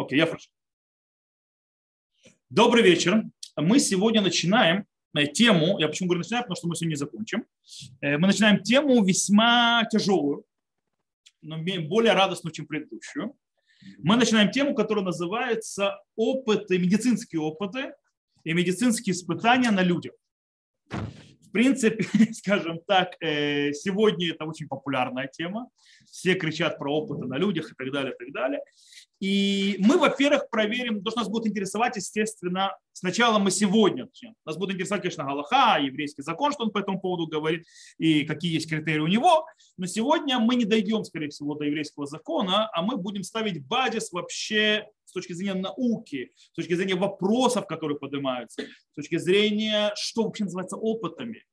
Окей, я прошу. Добрый вечер. Мы сегодня начинаем э, тему, я почему говорю начинаем, потому что мы сегодня не закончим. Э, мы начинаем тему весьма тяжелую, но более радостную, чем предыдущую. Мы начинаем тему, которая называется опыты, медицинские опыты и медицинские испытания на людях. В принципе, скажем так, э, сегодня это очень популярная тема. Все кричат про опыты на людях и так далее, и так далее. И мы, во-первых, проверим, то, что нас будет интересовать, естественно, сначала мы сегодня, нас будет интересовать, конечно, Галаха, еврейский закон, что он по этому поводу говорит, и какие есть критерии у него, но сегодня мы не дойдем, скорее всего, до еврейского закона, а мы будем ставить базис вообще с точки зрения науки, с точки зрения вопросов, которые поднимаются, с точки зрения, что вообще называется опытами,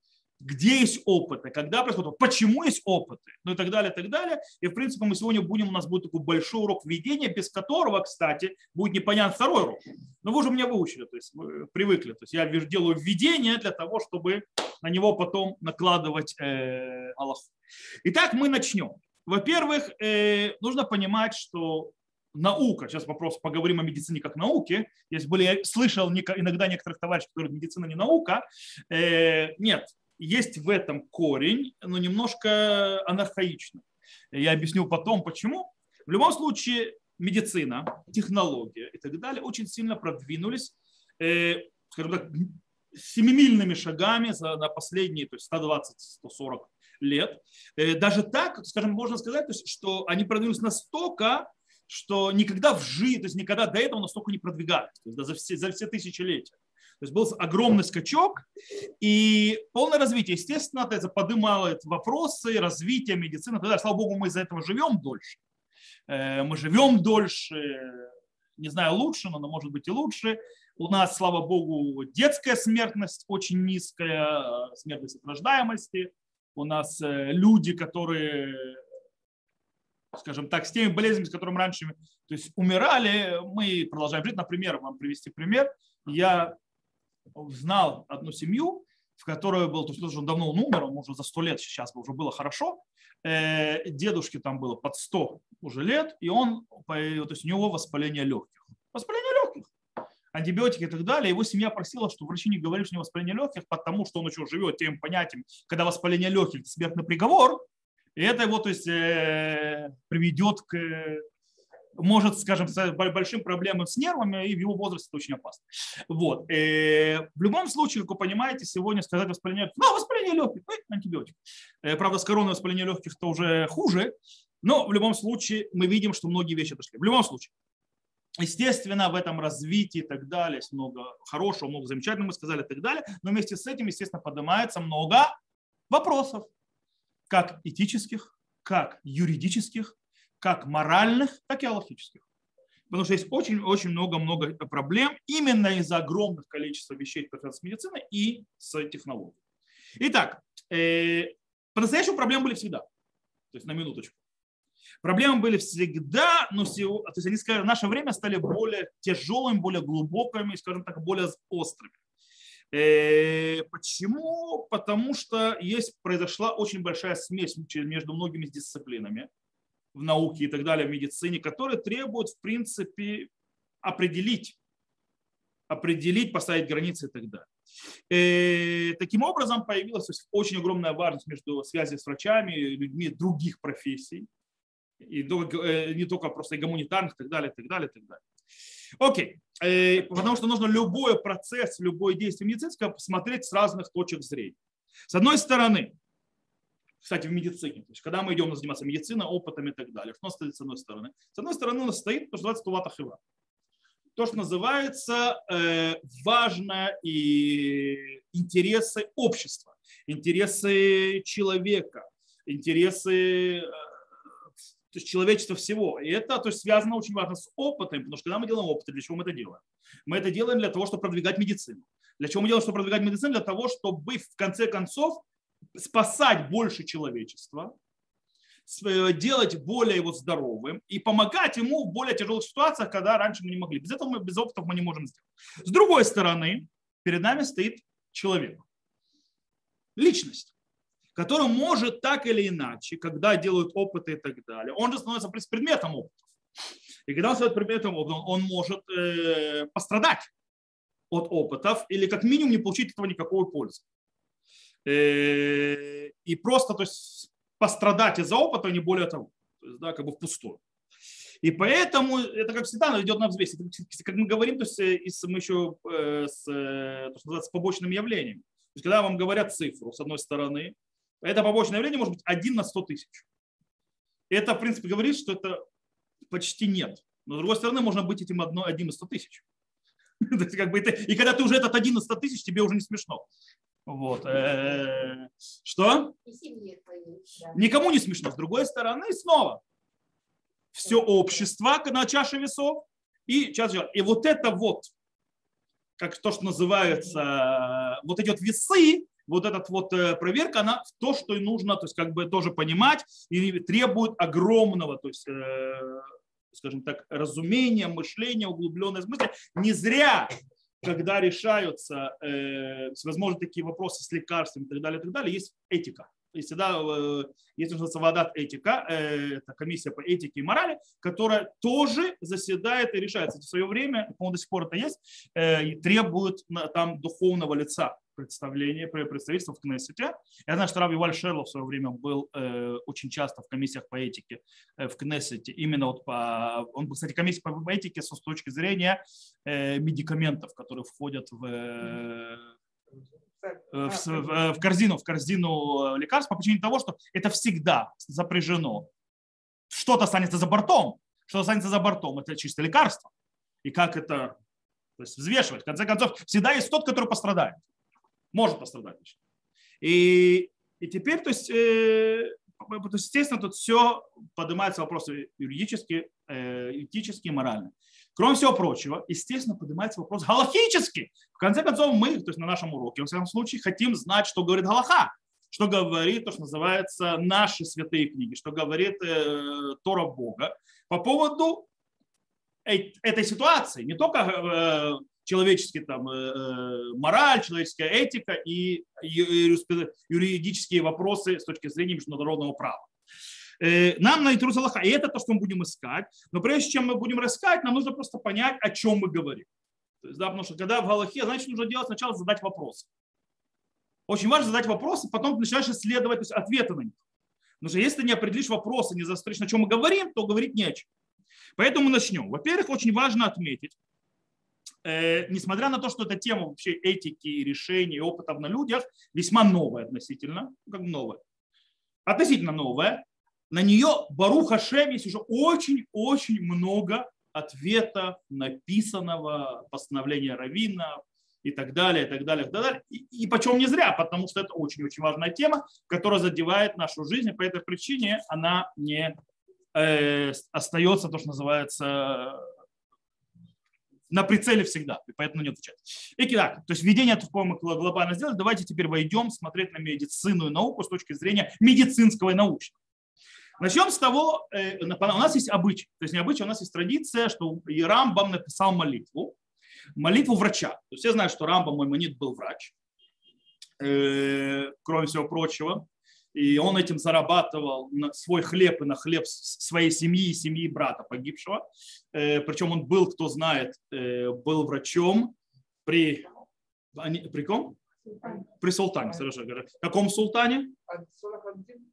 где есть опыты, когда происходит, почему есть опыты, ну и так далее, и так далее. И, в принципе, мы сегодня будем, у нас будет такой большой урок введения, без которого, кстати, будет непонятен второй урок. Но вы уже меня выучили, то есть вы привыкли. То есть я делаю введение для того, чтобы на него потом накладывать э, Аллаху. Итак, мы начнем. Во-первых, э, нужно понимать, что наука, сейчас вопрос, поговорим о медицине как науке, если были, я слышал иногда некоторых товарищей, которые медицина не наука, э, нет, есть в этом корень, но немножко анархаично. Я объясню потом, почему. В любом случае, медицина, технология и так далее очень сильно продвинулись, э, скажем так, семимильными шагами за, на последние то есть 120-140 лет. Э, даже так, скажем, можно сказать, то есть, что они продвинулись настолько, что никогда в жизни, то есть никогда до этого настолько не продвигались, то есть за все, за все тысячелетия. То есть был огромный скачок и полное развитие. Естественно, это поднимало вопросы развития медицины. Тогда, слава богу, мы из-за этого живем дольше. Э, мы живем дольше, не знаю, лучше, но может быть и лучше. У нас, слава богу, детская смертность очень низкая, смертность от рождаемости. У нас э, люди, которые скажем так, с теми болезнями, с которыми раньше то есть, умирали, мы продолжаем жить. Например, вам привести пример. Я знал одну семью, в которой был, то есть он давно он умер, он уже за сто лет сейчас уже было хорошо, э, дедушке там было под 100 уже лет, и он, то есть у него воспаление легких. Воспаление легких. Антибиотики и так далее. Его семья просила, что врачи не говорили, что у него воспаление легких, потому что он еще живет тем понятием, когда воспаление легких – смертный приговор, и это его то есть, э, приведет к может, скажем, с большим проблемам с нервами, и в его возрасте это очень опасно. Вот. Э, в любом случае, как вы понимаете, сегодня сказать воспаление, ну, воспаление легких, ну, антибиотик. Э, правда, с короной воспаление легких это уже хуже, но в любом случае мы видим, что многие вещи дошли. В любом случае, Естественно, в этом развитии и так далее есть много хорошего, много замечательного, мы сказали и так далее, но вместе с этим, естественно, поднимается много вопросов, как этических, как юридических, как моральных, так и аллахических. Потому что есть очень-очень много-много проблем именно из-за огромных количества вещей, которые с медициной и с технологией. Итак, э, по-настоящему проблемы были всегда. То есть на минуточку. Проблемы были всегда, но то есть они, скажем, в наше время стали более тяжелыми, более глубокими, скажем так, более острыми. Э, почему? Потому что есть, произошла очень большая смесь между многими дисциплинами в науке и так далее, в медицине, которые требуют, в принципе, определить, определить, поставить границы и так далее. И э, таким образом появилась очень огромная важность между связью с врачами, людьми других профессий, и э, не только просто и гуманитарных, и так далее, и так далее, и так далее. Окей, э, потому что нужно любой процесс, любое действие медицинское посмотреть с разных точек зрения. С одной стороны, кстати, в медицине. То есть, когда мы идем заниматься медициной, опытами и так далее, что у нас стоит с одной стороны? С одной стороны у нас стоит то, что называется тувата хива. То, что называется э, важно и интересы общества, интересы человека, интересы э, то есть человечества всего. И это то есть, связано очень важно с опытом, потому что когда мы делаем опыты, для чего мы это делаем? Мы это делаем для того, чтобы продвигать медицину. Для чего мы делаем, чтобы продвигать медицину? Для того, чтобы в конце концов спасать больше человечества, э, делать более его здоровым и помогать ему в более тяжелых ситуациях, когда раньше мы не могли. Без этого мы, без опытов мы не можем сделать. С другой стороны, перед нами стоит человек, личность, который может так или иначе, когда делают опыты и так далее, он же становится предметом опытов. И когда он становится предметом опыта, он может э, пострадать от опытов или как минимум не получить от этого никакой пользы. Э, и просто то есть, пострадать из-за опыта, не более того. То есть, да, как бы впустую. И поэтому это, как всегда, идет на взвесь. Как мы говорим, то есть, э, мы еще э, с, то, что называется, побочным явлением. То есть, когда вам говорят цифру, с одной стороны, это побочное явление может быть 1 на 100 тысяч. Это, в принципе, говорит, что это почти нет. Но, с другой стороны, можно быть этим одно, одним из 100 тысяч. это, и когда ты уже этот один из 100 тысяч, тебе уже не смешно. Вот. Э, что? Никому не смешно. С другой стороны, снова, все общество на чаше весов и чаша. И вот это вот, как то, что называется, вот эти вот весы, вот эта вот э, проверка, она то, что и нужно, то есть как бы тоже понимать и требует огромного, то есть э, скажем так, разумения, мышления, углубленной мысли. Не зря когда решаются, э, возможно, такие вопросы с лекарствами и так далее, и так далее, есть этика. И всегда э, есть, называется, Вадат этика, э, это комиссия по этике и морали, которая тоже заседает и решается. В свое время, по-моему, до сих пор это есть, э, требует там духовного лица представление, представительства в Кнессете. Я знаю, что Рав Юваль Шерлов в свое время был э, очень часто в комиссиях по этике э, в Кнессете. Именно вот по... Он был, кстати, комиссия по этике с точки зрения э, медикаментов, которые входят в, э, в, в, в корзину, в корзину лекарств по причине того, что это всегда запряжено. Что-то останется за бортом, что останется за бортом, это чисто лекарство. И как это то есть взвешивать. В конце концов, всегда есть тот, который пострадает может пострадать. И, и теперь, то есть, э, то есть, естественно, тут все поднимается вопросы юридические, э, этические, моральные. Кроме всего прочего, естественно, поднимается вопрос галахический. В конце концов, мы, то есть на нашем уроке, в всяком случае, хотим знать, что говорит Галаха, что говорит то, что называется наши святые книги, что говорит э, Тора Бога по поводу этой ситуации. Не только э, человеческие там, э, э, мораль, человеческая этика и юридические вопросы с точки зрения международного права. Э, нам на Итрус Аллаха, и это то, что мы будем искать. Но прежде чем мы будем искать, нам нужно просто понять, о чем мы говорим. То есть, да, потому что когда в Галахе, значит, нужно делать сначала задать вопросы. Очень важно задать вопросы, потом начинаешь исследовать то есть, ответы на них. Потому что если ты не определишь вопросы, не застришь, о чем мы говорим, то говорить нечего. Поэтому начнем. Во-первых, очень важно отметить, несмотря на то, что эта тема вообще этики, решений, опытов на людях весьма новая относительно, ну, как новая, относительно новая, на нее Баруха Шем есть уже очень-очень много ответов, написанного, постановления Равина и так далее, и так далее, и так далее. И, и почем не зря, потому что это очень-очень важная тема, которая задевает нашу жизнь, и по этой причине она не э, остается, то, что называется, на прицеле всегда, и поэтому не отвечать. Итак, то есть введение мы глобально сделали. Давайте теперь войдем смотреть на медицинную науку с точки зрения медицинского и научного. Начнем с того, э, у нас есть обычай, то есть не обычай, у нас есть традиция, что Рамбам написал молитву, молитву врача. То есть все знают, что Рамбам мой манит был врач, э, кроме всего прочего и он этим зарабатывал на свой хлеб и на хлеб своей семьи и семьи брата погибшего. Э, Причем он был, кто знает, э, был врачом при, при ком? При султане, совершенно говоря. Каком султане?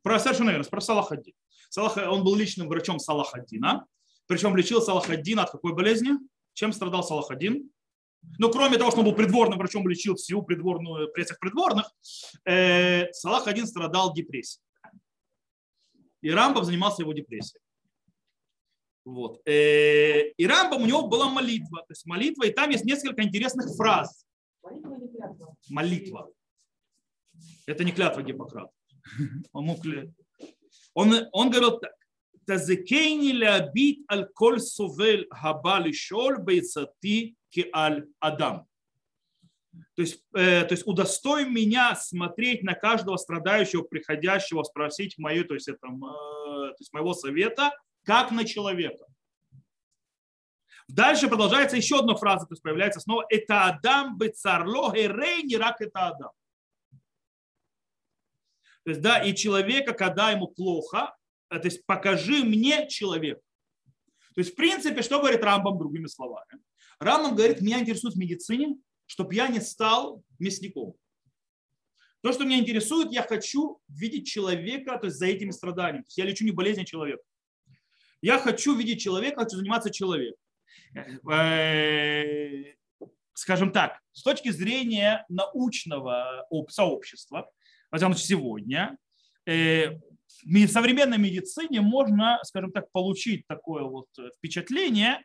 Про, совершенно верно, про Салахаддин. Салах, он был личным врачом Салахаддина. Причем лечил Салахаддина от какой болезни? Чем страдал Салахаддин? Но кроме того, что он был придворным врачом, лечил всю придворную, при всех придворных, э, Салах один страдал депрессией. И Рамбам занимался его депрессией. Вот. Э, и Рамбам у него была молитва. То есть молитва, и там есть несколько интересных фраз. Молитва. Это не клятва Гиппократа. Он, мог... он, он говорил так. Тазекейни лябит аль коль совель хаба лишол бейцати аль Адам. То есть, э, то есть удостой меня смотреть на каждого страдающего, приходящего, спросить мою, то есть, это, э, то есть моего совета, как на человека. Дальше продолжается еще одна фраза, то есть появляется снова «Это Адам бецарло герей, не рак это Адам». То есть, да, и человека, когда ему плохо, э, то есть покажи мне человека. То есть, в принципе, что говорит Рамбам другими словами? Рамбам говорит, меня интересует в медицине, чтобы я не стал мясником. То, что меня интересует, я хочу видеть человека то есть за этими страданиями. Я лечу не болезнь человека. Я хочу видеть человека, хочу заниматься человеком. Э, скажем так, с точки зрения научного сообщества, возможно, сегодня, э, в современной медицине можно, скажем так, получить такое вот впечатление,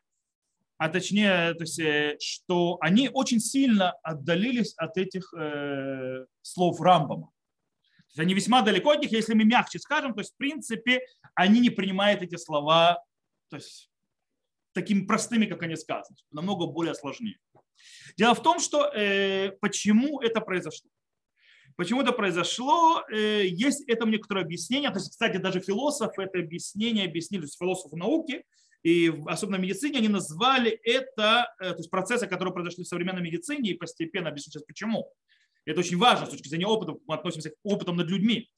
а точнее, то есть, э, что они очень сильно отдалились от этих э, слов Рамбама. То есть они весьма далеко от них, если мы мягче скажем, то есть в принципе они не принимают эти слова то есть, такими простыми, как они сказаны, намного более сложнее. Дело в том, что э, почему это произошло. Почему это произошло? Э, есть этому некоторое объяснение. То есть, кстати, даже философы это объяснение объяснили, то есть философы науки, и особенно в медицине они назвали это, э, то есть процессы, которые произошли в современной медицине, и постепенно объясню сейчас почему. Это очень важно с точки зрения опыта, мы относимся к опытам над людьми.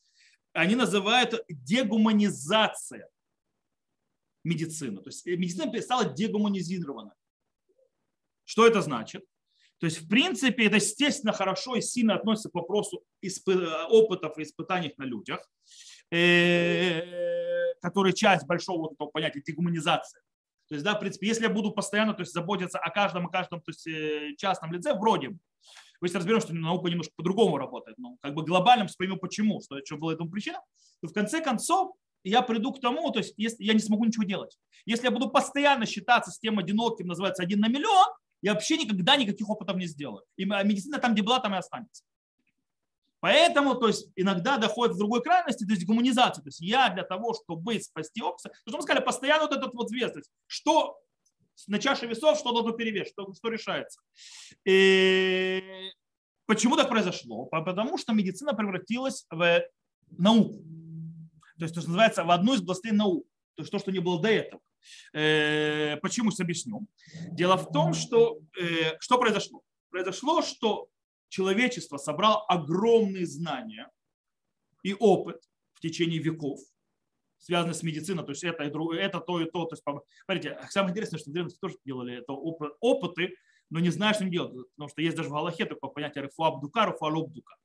Они называют дегуманизация медицины. То есть э, медицина стала дегуманизирована. Что это значит? То есть, в принципе, это, естественно, хорошо и сильно относится к вопросу опытов и испытаний на людях. Который часть большого вот этого понятия дегуманизации. То есть, да, в принципе, если я буду постоянно то есть, заботиться о каждом и каждом то есть, э, частном лице, вроде бы, мы сейчас разберем, что наука немножко по-другому работает, но как бы глобально поймем почему, что, что было этому причина, то в конце концов я приду к тому, то есть если я не смогу ничего делать. Если я буду постоянно считаться с тем одиноким, называется один на миллион, я вообще никогда никаких опытов не сделаю. И медицина там, где была, там и останется. Поэтому то есть, иногда доходит в другой крайности, то есть гуманизация. То есть я для того, чтобы спасти общество, то что мы сказали, постоянно вот этот вот вес, что на чаше весов, что должно перевес, что, что решается. И почему так произошло? Потому что медицина превратилась в науку. То есть, то, что называется, в одну из областей наук. То есть то, что не было до этого. Э, почему, сейчас объясню. Дело в том, что э, что произошло? Произошло, что человечество собрало огромные знания и опыт в течение веков, связанные с медициной, то есть это, и другое, это то и то. то есть, смотрите, самое интересное, что в древности тоже делали это опыты, но не знаю, что они делают, потому что есть даже в Галахе такое понятие рефуабдука, рефуалобдука.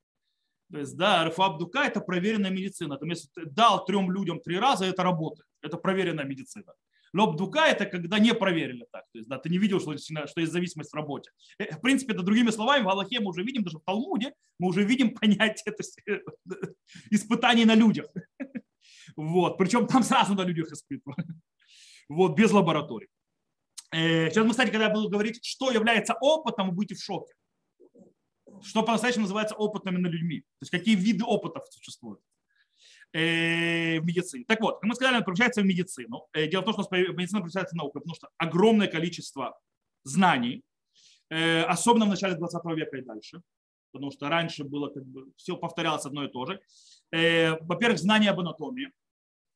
То есть, да, рефуабдука – это проверенная медицина. Там, если ты дал трем людям три раза, это работает. Это проверенная медицина. Лобдука – это когда не проверили так. То есть, да, ты не видел, что, что есть зависимость в работе. Э, в принципе, это другими словами, в Аллахе мы уже видим, даже в Талмуде, мы уже видим понятие есть, испытаний на людях. Вот. Причем там сразу на людях испытывают. Вот, без лабораторий. Э, сейчас мы, кстати, когда я буду говорить, что является опытом, вы будете в шоке. Что по-настоящему называется опытными на людьми. То есть какие виды опытов существуют. Э, в медицине. Так вот, как мы сказали, она превращается в медицину. Э, дело в том, что медицина превращается в науку, потому что огромное количество знаний, э, особенно в начале 20 века и дальше, потому что раньше было как бы все повторялось одно и то же. Во-первых, знания об анатомии,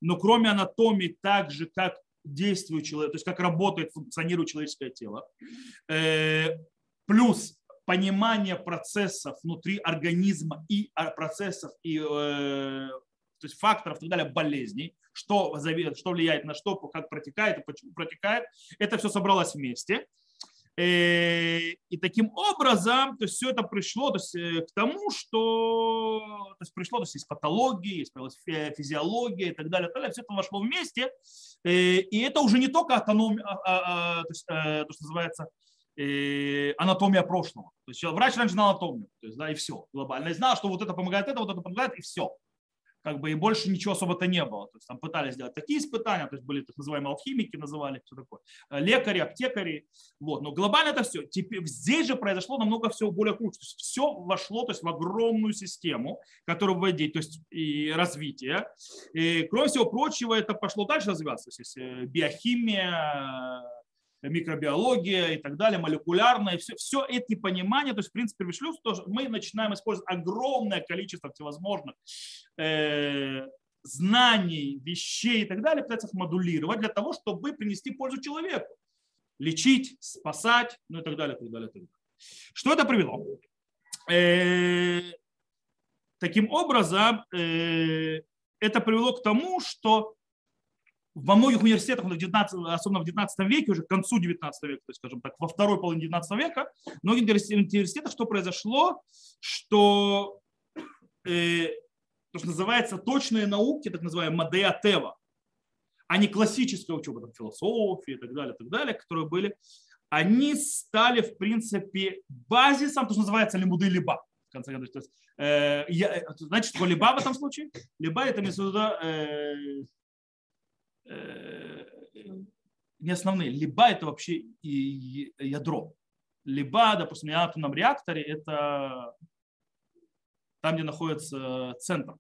но кроме анатомии, так же, как действует человек, то есть как работает, функционирует человеческое тело, плюс понимание процессов внутри организма и а, процессов и то есть факторов и так далее, болезней, что, что влияет на что, как протекает и почему протекает. Это все собралось вместе. Э, и таким образом, то есть все это пришло то есть, э, к тому, что то есть пришло, то есть есть патология, есть физиология и так далее, и так далее. Все это вошло вместе. Э, и это уже не только автономия, а, а, а, то, есть, то, что называется анатомия прошлого. То есть врач раньше знал анатомию, то есть, да, и все глобально. И знал, что вот это помогает это, вот это помогает, и все как бы и больше ничего особо-то не было. То есть там пытались сделать такие испытания, то есть были так называемые алхимики, называли, все такое, э, лекари, аптекари. Вот. Но глобально это все. Теперь, здесь же произошло намного всего более круче. То есть все вошло то есть, в огромную систему, которая вводить, то есть и развитие. И, кроме всего прочего, это пошло дальше развиваться. То есть э, биохимия, микробиология и так далее, молекулярное, все, все эти понимания, то есть, в принципе, то мы начинаем использовать огромное количество всевозможных э, знаний, вещей и так далее, пытаться их модулировать для того, чтобы принести пользу человеку. Лечить, спасать, ну и так далее, так далее, так далее. Что это привело? Э, таким образом, э, это привело к тому, что во многих университетах, в 19, особенно в 19 веке, уже к концу 19 века, то есть, скажем так, во второй половине 19 века, в многих университетах что произошло, что э, то, что называется точные науки, так называемые Мадея Тева, а не классическая учеба, там, философия и так далее, так далее, которые были, они стали, в принципе, базисом, то, что называется лимуды либа. В конце концов, то есть, э, я, э, значит, либа в этом случае? Либа это э, э, не основные. Либа это вообще и ядро. Либа, допустим, на атомном реакторе это там, где находится центр.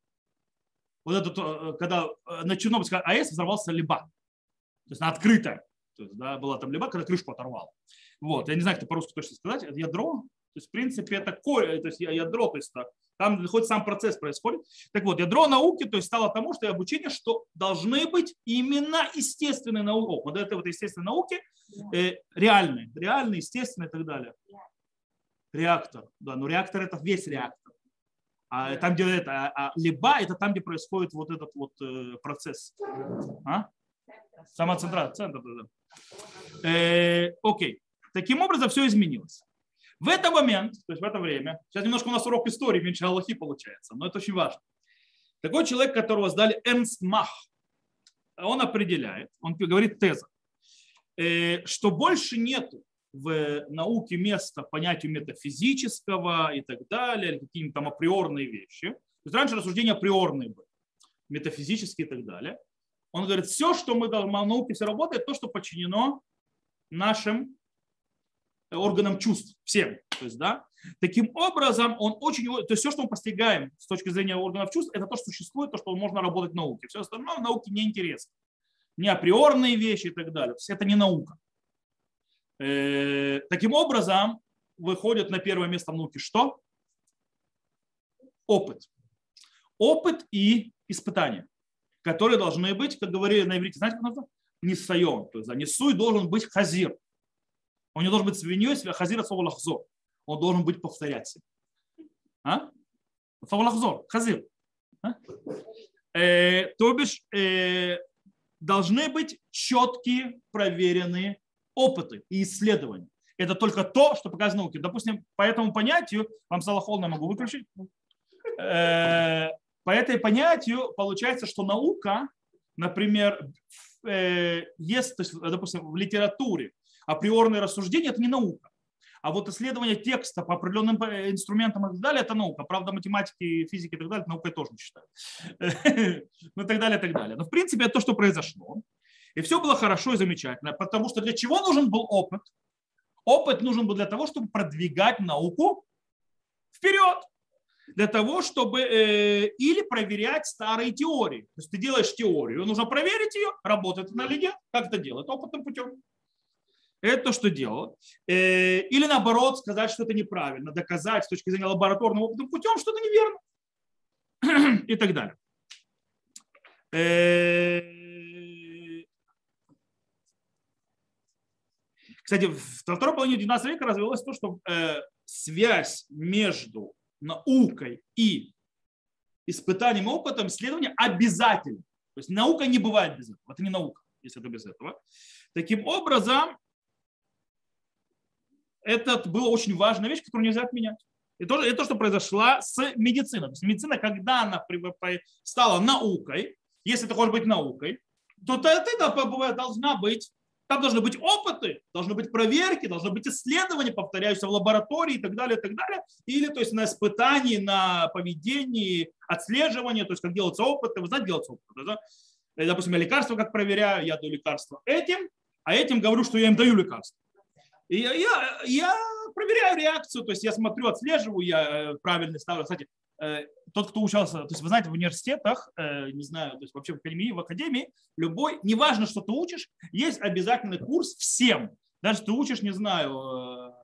Вот это, э, когда э, на Чернобыльской АЭС взорвался либа. То есть на открытое. То есть, да, была там либа, когда крышку оторвало. Вот. Я не знаю, как это по-русски точно сказать. Это ядро. То есть, в принципе, это core, то есть ядро, то есть там хоть сам процесс происходит. Так вот, ядро науки то есть, стало тому, что и обучение, что должны быть именно естественные науки. Вот это вот естественные науки э, реальные, реальные, естественные и так далее. Реактор, да, но реактор это весь реактор. А там, где это, а, а либо это там, где происходит вот этот вот э, процесс. А? Сама центра, центр, да, да. Э, окей. Таким образом, все изменилось. В этот момент, то есть в это время, сейчас немножко у нас урок истории, меньше Аллахи получается, но это очень важно. Такой человек, которого сдали Эрнст Мах, он определяет, он говорит теза, э, что больше нету в науке места понятию метафизического и так далее, или какие-то там априорные вещи. То есть раньше рассуждения априорные были, метафизические и так далее. Он говорит, все, что мы в науке все работает, то, что подчинено нашим органам чувств, всем. То есть, да, таким образом, он очень, то есть все, что мы постигаем с точки зрения органов чувств, это то, что существует, то, что можно работать в науке. Все остальное в науке неинтересно. Не априорные вещи и так далее. Это не наука. Э, таким образом, выходит на первое место в науке что? Опыт. Опыт и испытания, которые должны быть, как говорили на иврите, знаете, как называется? Нисайон. То есть, да, несуй должен быть хазир. Он не должен быть свиньей, хазир от слова лахзор. Он должен быть повторяться. А? Слова лахзор, хазир. А? Э, то бишь, э, должны быть четкие, проверенные опыты и исследования. Это только то, что показано науке. Допустим, по этому понятию, вам стало холодно, могу выключить. Э, по этой понятию получается, что наука, например, э, есть, то есть, допустим, в литературе априорные рассуждения – это не наука. А вот исследование текста по определенным инструментам и так далее – это наука. Правда, математики, физики и так далее наукой тоже не считают. Ну и так далее, и так далее. Но в принципе это то, что произошло. И все было хорошо и замечательно, потому что для чего нужен был опыт? Опыт нужен был для того, чтобы продвигать науку вперед. Для того, чтобы э, или проверять старые теории. То есть ты делаешь теорию, нужно проверить ее, работает она или нет. Как это делать? Опытным путем. Это то, что делал. Э, или наоборот, сказать, что это неправильно, доказать с точки зрения лабораторного опытным путем, что это неверно. И так далее. Э, Кстати, в второй половине 19 века развилось то, что э, связь между наукой и испытанием и опытом исследования обязательна. То есть наука не бывает без этого. Это не наука, если это без этого. Таким образом, это была очень важная вещь, которую нельзя отменять. И то, это то, что произошло с медициной. То есть медицина, когда она стала наукой, если это хочет быть наукой, то это должна быть там должны быть опыты, должны быть проверки, должны быть исследования, повторяющиеся в лаборатории и так далее, и так далее. Или то есть на испытании, на поведении, отслеживании, то есть как делаются опыты. Вы знаете, делаются опыты. Да? Допустим, я лекарство как проверяю, я даю лекарство этим, а этим говорю, что я им даю лекарство. И я, я, я проверяю реакцию, то есть я смотрю, отслеживаю, я э, правильно ставлю. Кстати, Э, тот, кто учился, то есть вы знаете, в университетах, э, не знаю, то есть вообще в академии, в академии, любой, неважно, что ты учишь, есть обязательный курс всем. Даже ты учишь, не знаю,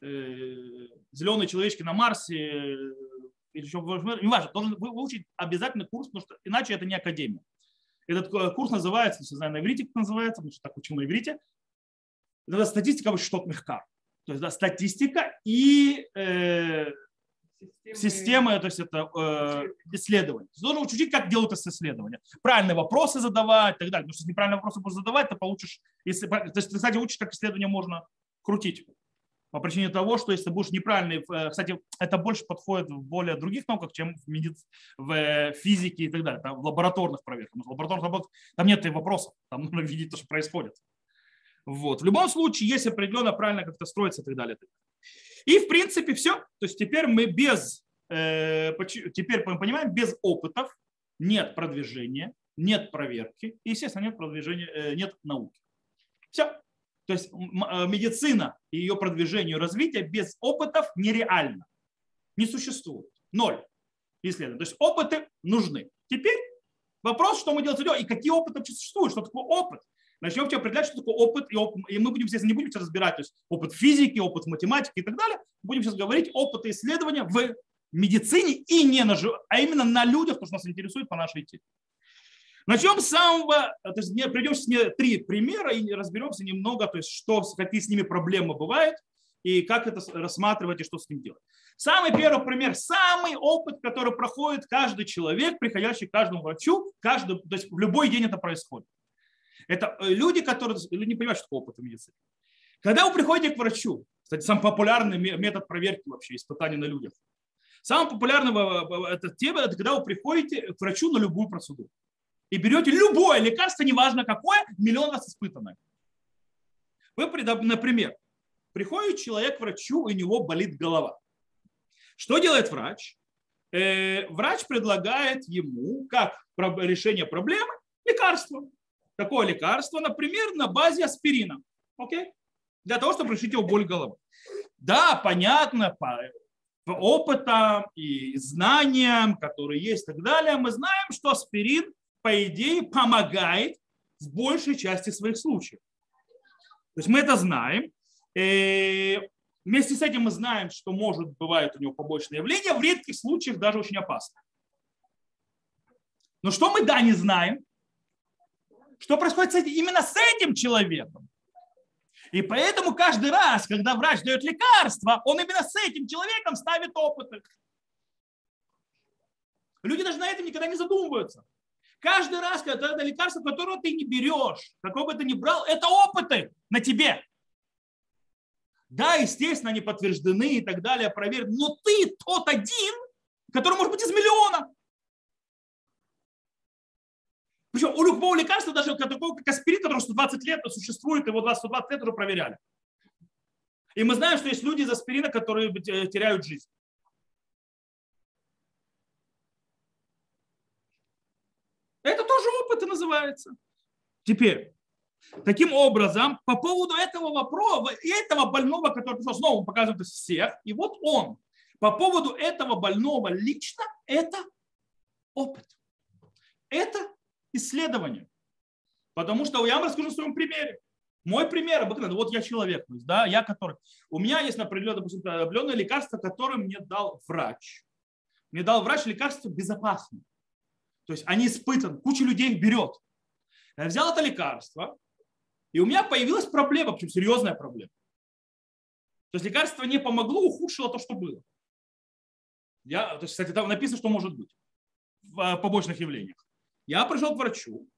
зеленые человечки на Марсе, или еще, неважно, должен выучить обязательный курс, потому что иначе это не академия. Этот курс называется, не знаю, на иврите как называется, потому что так учил на иврите, это статистика что мягка. То есть да, статистика и системы, то есть это э, исследование. Ты должен учить, как делают это исследования. Правильные вопросы задавать и так далее. Потому что если неправильные вопросы будешь задавать, ты получишь... Если, то есть ты, кстати, учишь, как исследование можно крутить. По причине того, что если будешь неправильный... Э, кстати, это больше подходит в более других науках, чем в, медиц... в э, физике и так далее. Там, в лабораторных проверках. В лабораторных работах там нет вопросов. Там нужно видеть то, что происходит. Вот. В любом случае, есть определенно правильно как-то строится и так далее. И в принципе все. То есть теперь мы без, э, теперь мы понимаем, без опытов нет продвижения, нет проверки, и, естественно, нет продвижения, э, нет науки. Все. То есть э, медицина и ее продвижение и развитие без опытов нереально. Не существует. Ноль исследований. То есть опыты нужны. Теперь вопрос, что мы делать и какие опыты существуют, что такое опыт. Начнем вообще определять, что такое опыт, и, опыт, и мы будем, естественно, не будем сейчас разбирать, то есть опыт физики, опыт математики и так далее. Будем сейчас говорить опыт исследования в медицине и не на, а именно на людях, то, что нас интересует по нашей теме. Начнем с самого, то есть придем с три примера и разберемся немного, то есть что, какие с ними проблемы бывают и как это рассматривать и что с ним делать. Самый первый пример, самый опыт, который проходит каждый человек, приходящий к каждому врачу, каждый, то есть в любой день это происходит. Это э, люди, которые люди не понимают, что такое опыт в медицине. Когда вы приходите к врачу, кстати, самый популярный метод проверки вообще, испытаний на людях. Самый популярный э, это тема, это когда вы приходите к врачу на любую процедуру. И берете любое лекарство, неважно какое, миллион раз испытанное. Вы, например, приходит человек к врачу, у него болит голова. Что делает врач? Э, врач предлагает ему, как решение проблемы, лекарство. Какое лекарство? Например, на базе аспирина. Окей? Для того, чтобы решить его боль головы. Да, понятно, по, по опытам и знаниям, которые есть и так далее, мы знаем, что аспирин, по идее, помогает в большей части своих случаев. То есть мы это знаем. И вместе с этим мы знаем, что может бывает у него побочные явления, в редких случаях даже очень опасно. Но что мы да не знаем? Что происходит с этим, именно с этим человеком. И поэтому каждый раз, когда врач дает лекарство, он именно с этим человеком ставит опыты. Люди даже на этом никогда не задумываются. Каждый раз, когда это лекарство, которое ты не берешь, какое бы ты ни брал, это опыты на тебе. Да, естественно, они подтверждены и так далее, проверены, но ты тот один, который может быть из миллиона. Причем у любого лекарства, даже такого, как аспирин, который 120 лет существует, его 120 лет уже проверяли. И мы знаем, что есть люди из аспирина, которые э, теряют жизнь. Это тоже опыт и называется. Теперь, таким образом, по поводу этого вопроса, этого больного, который пришел, снова показывает всех, и вот он, по поводу этого больного лично, это опыт. Это исследование. Потому что я вам расскажу в своем примере. Мой пример обыкновенный. Вот я человек, да, я который. У меня есть определенное, допустим, определенное лекарство, которое мне дал врач. Мне дал врач лекарство безопасное. То есть они испытаны, куча людей их берет. Я взял это лекарство, и у меня появилась проблема, причем серьезная проблема. То есть лекарство не помогло, ухудшило то, что было. Я, то есть, кстати, там написано, что может быть в э, побочных явлениях. Я пришел к врачу.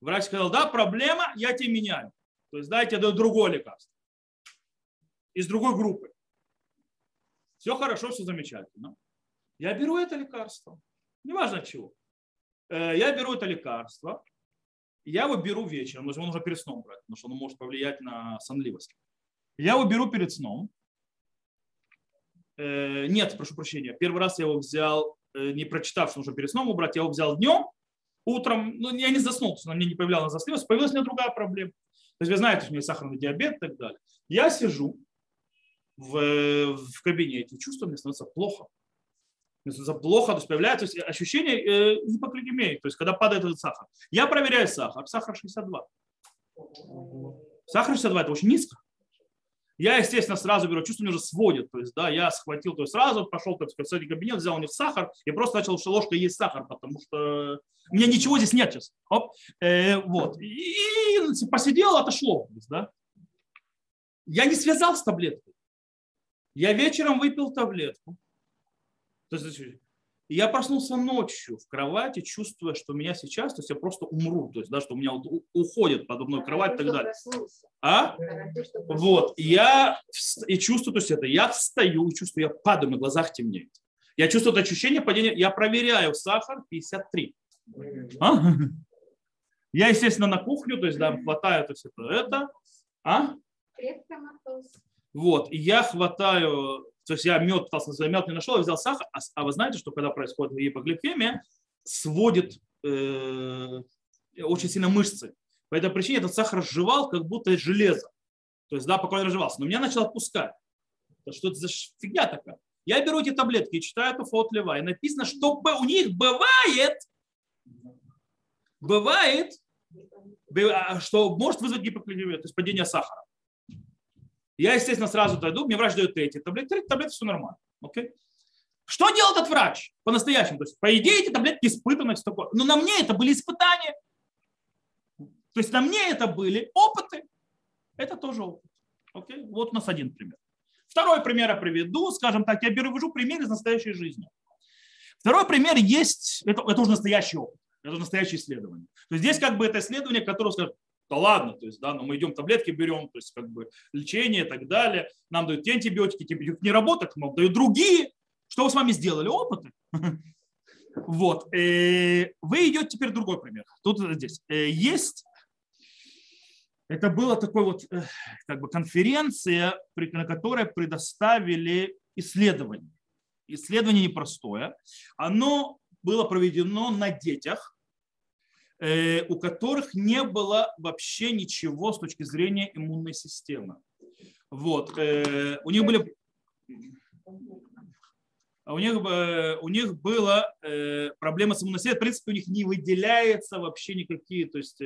Врач сказал, да, проблема, я тебе меняю. То есть дайте даю другое лекарство. Из другой группы. Все хорошо, все замечательно. Я беру это лекарство. Неважно от чего. Э, я беру это лекарство. Я его беру вечером, потому что его нужно перед сном брать, потому что оно может повлиять на сонливость. Я его беру перед сном. Э, нет, прошу прощения. Первый раз я его взял, э, не прочитав, что нужно перед сном убрать, я его взял днем, утром, ну, я не заснул, но мне не появлялась засливость, появилась у меня другая проблема. То есть вы знаете, у меня сахарный диабет и так далее. Я сижу в, в кабинете, чувствую, мне становится плохо. Мне становится плохо, то есть появляется ощущение э, гипогликемии, то есть когда падает этот сахар. Я проверяю сахар, сахар 62. Сахар 62 это очень низко. Я, естественно, сразу беру, чувство меня уже сводит. То есть, да, я схватил, то есть сразу пошел в кстати, кабинет, взял у них сахар и просто начал ложкой есть сахар, потому что у меня ничего здесь нет сейчас. Оп, э, вот. И, и посидел, отошло. Есть, да. Я не связал с таблеткой. Я вечером выпил таблетку. То есть, я проснулся ночью в кровати, чувствуя, что меня сейчас, то есть я просто умру, то есть, да, что у меня вот уходит под одной кровать и так далее. А? Вот, я и чувствую, то есть это, я встаю и чувствую, я падаю, на глазах темнеет. Я чувствую это ощущение падения, я проверяю сахар 53. А? Я, естественно, на кухню, то есть, да, хватаю, то есть это, это. А? Вот, и я хватаю то есть я мед пытался на мед не нашел, я взял сахар. А, а вы знаете, что когда происходит гипогликемия, сводит э, очень сильно мышцы. По этой причине этот сахар разжевал, как будто железо. То есть, да, пока он разжевался. Но меня начал отпускать. Что это за фигня такая? Я беру эти таблетки и читаю эту фот лева. И написано, что у них бывает, бывает, а, что может вызвать гипогликемию, то есть падение сахара. Я, естественно, сразу дойду, мне врач дает третий таблетки, третий таблетки, все нормально. Окей? Что делал этот врач по-настоящему? То есть, по идее, эти таблетки испытаны, все такое. Но на мне это были испытания. То есть на мне это были опыты. Это тоже опыт. Окей? Вот у нас один пример. Второй пример я приведу. Скажем так, я беру, вижу пример из настоящей жизни. Второй пример есть, это, это уже настоящий опыт. Это настоящее исследование. То есть здесь как бы это исследование, которое скажет, да ладно, то есть, да, но мы идем таблетки берем, то есть, как бы лечение и так далее, нам дают те антибиотики, антибиотики не работают, нам дают другие. Что вы с вами сделали? Опыты. Вот. Э, вы идете теперь другой пример. Тут здесь. Э, есть это была такой вот э, как бы конференция, на которой предоставили исследование. Исследование непростое. Оно было проведено на детях, Э, у которых не было вообще ничего с точки зрения иммунной системы. Вот. Э, у них были у них, э, у них была проблема с иммунной системой. В принципе, у них не выделяется вообще никакие, то есть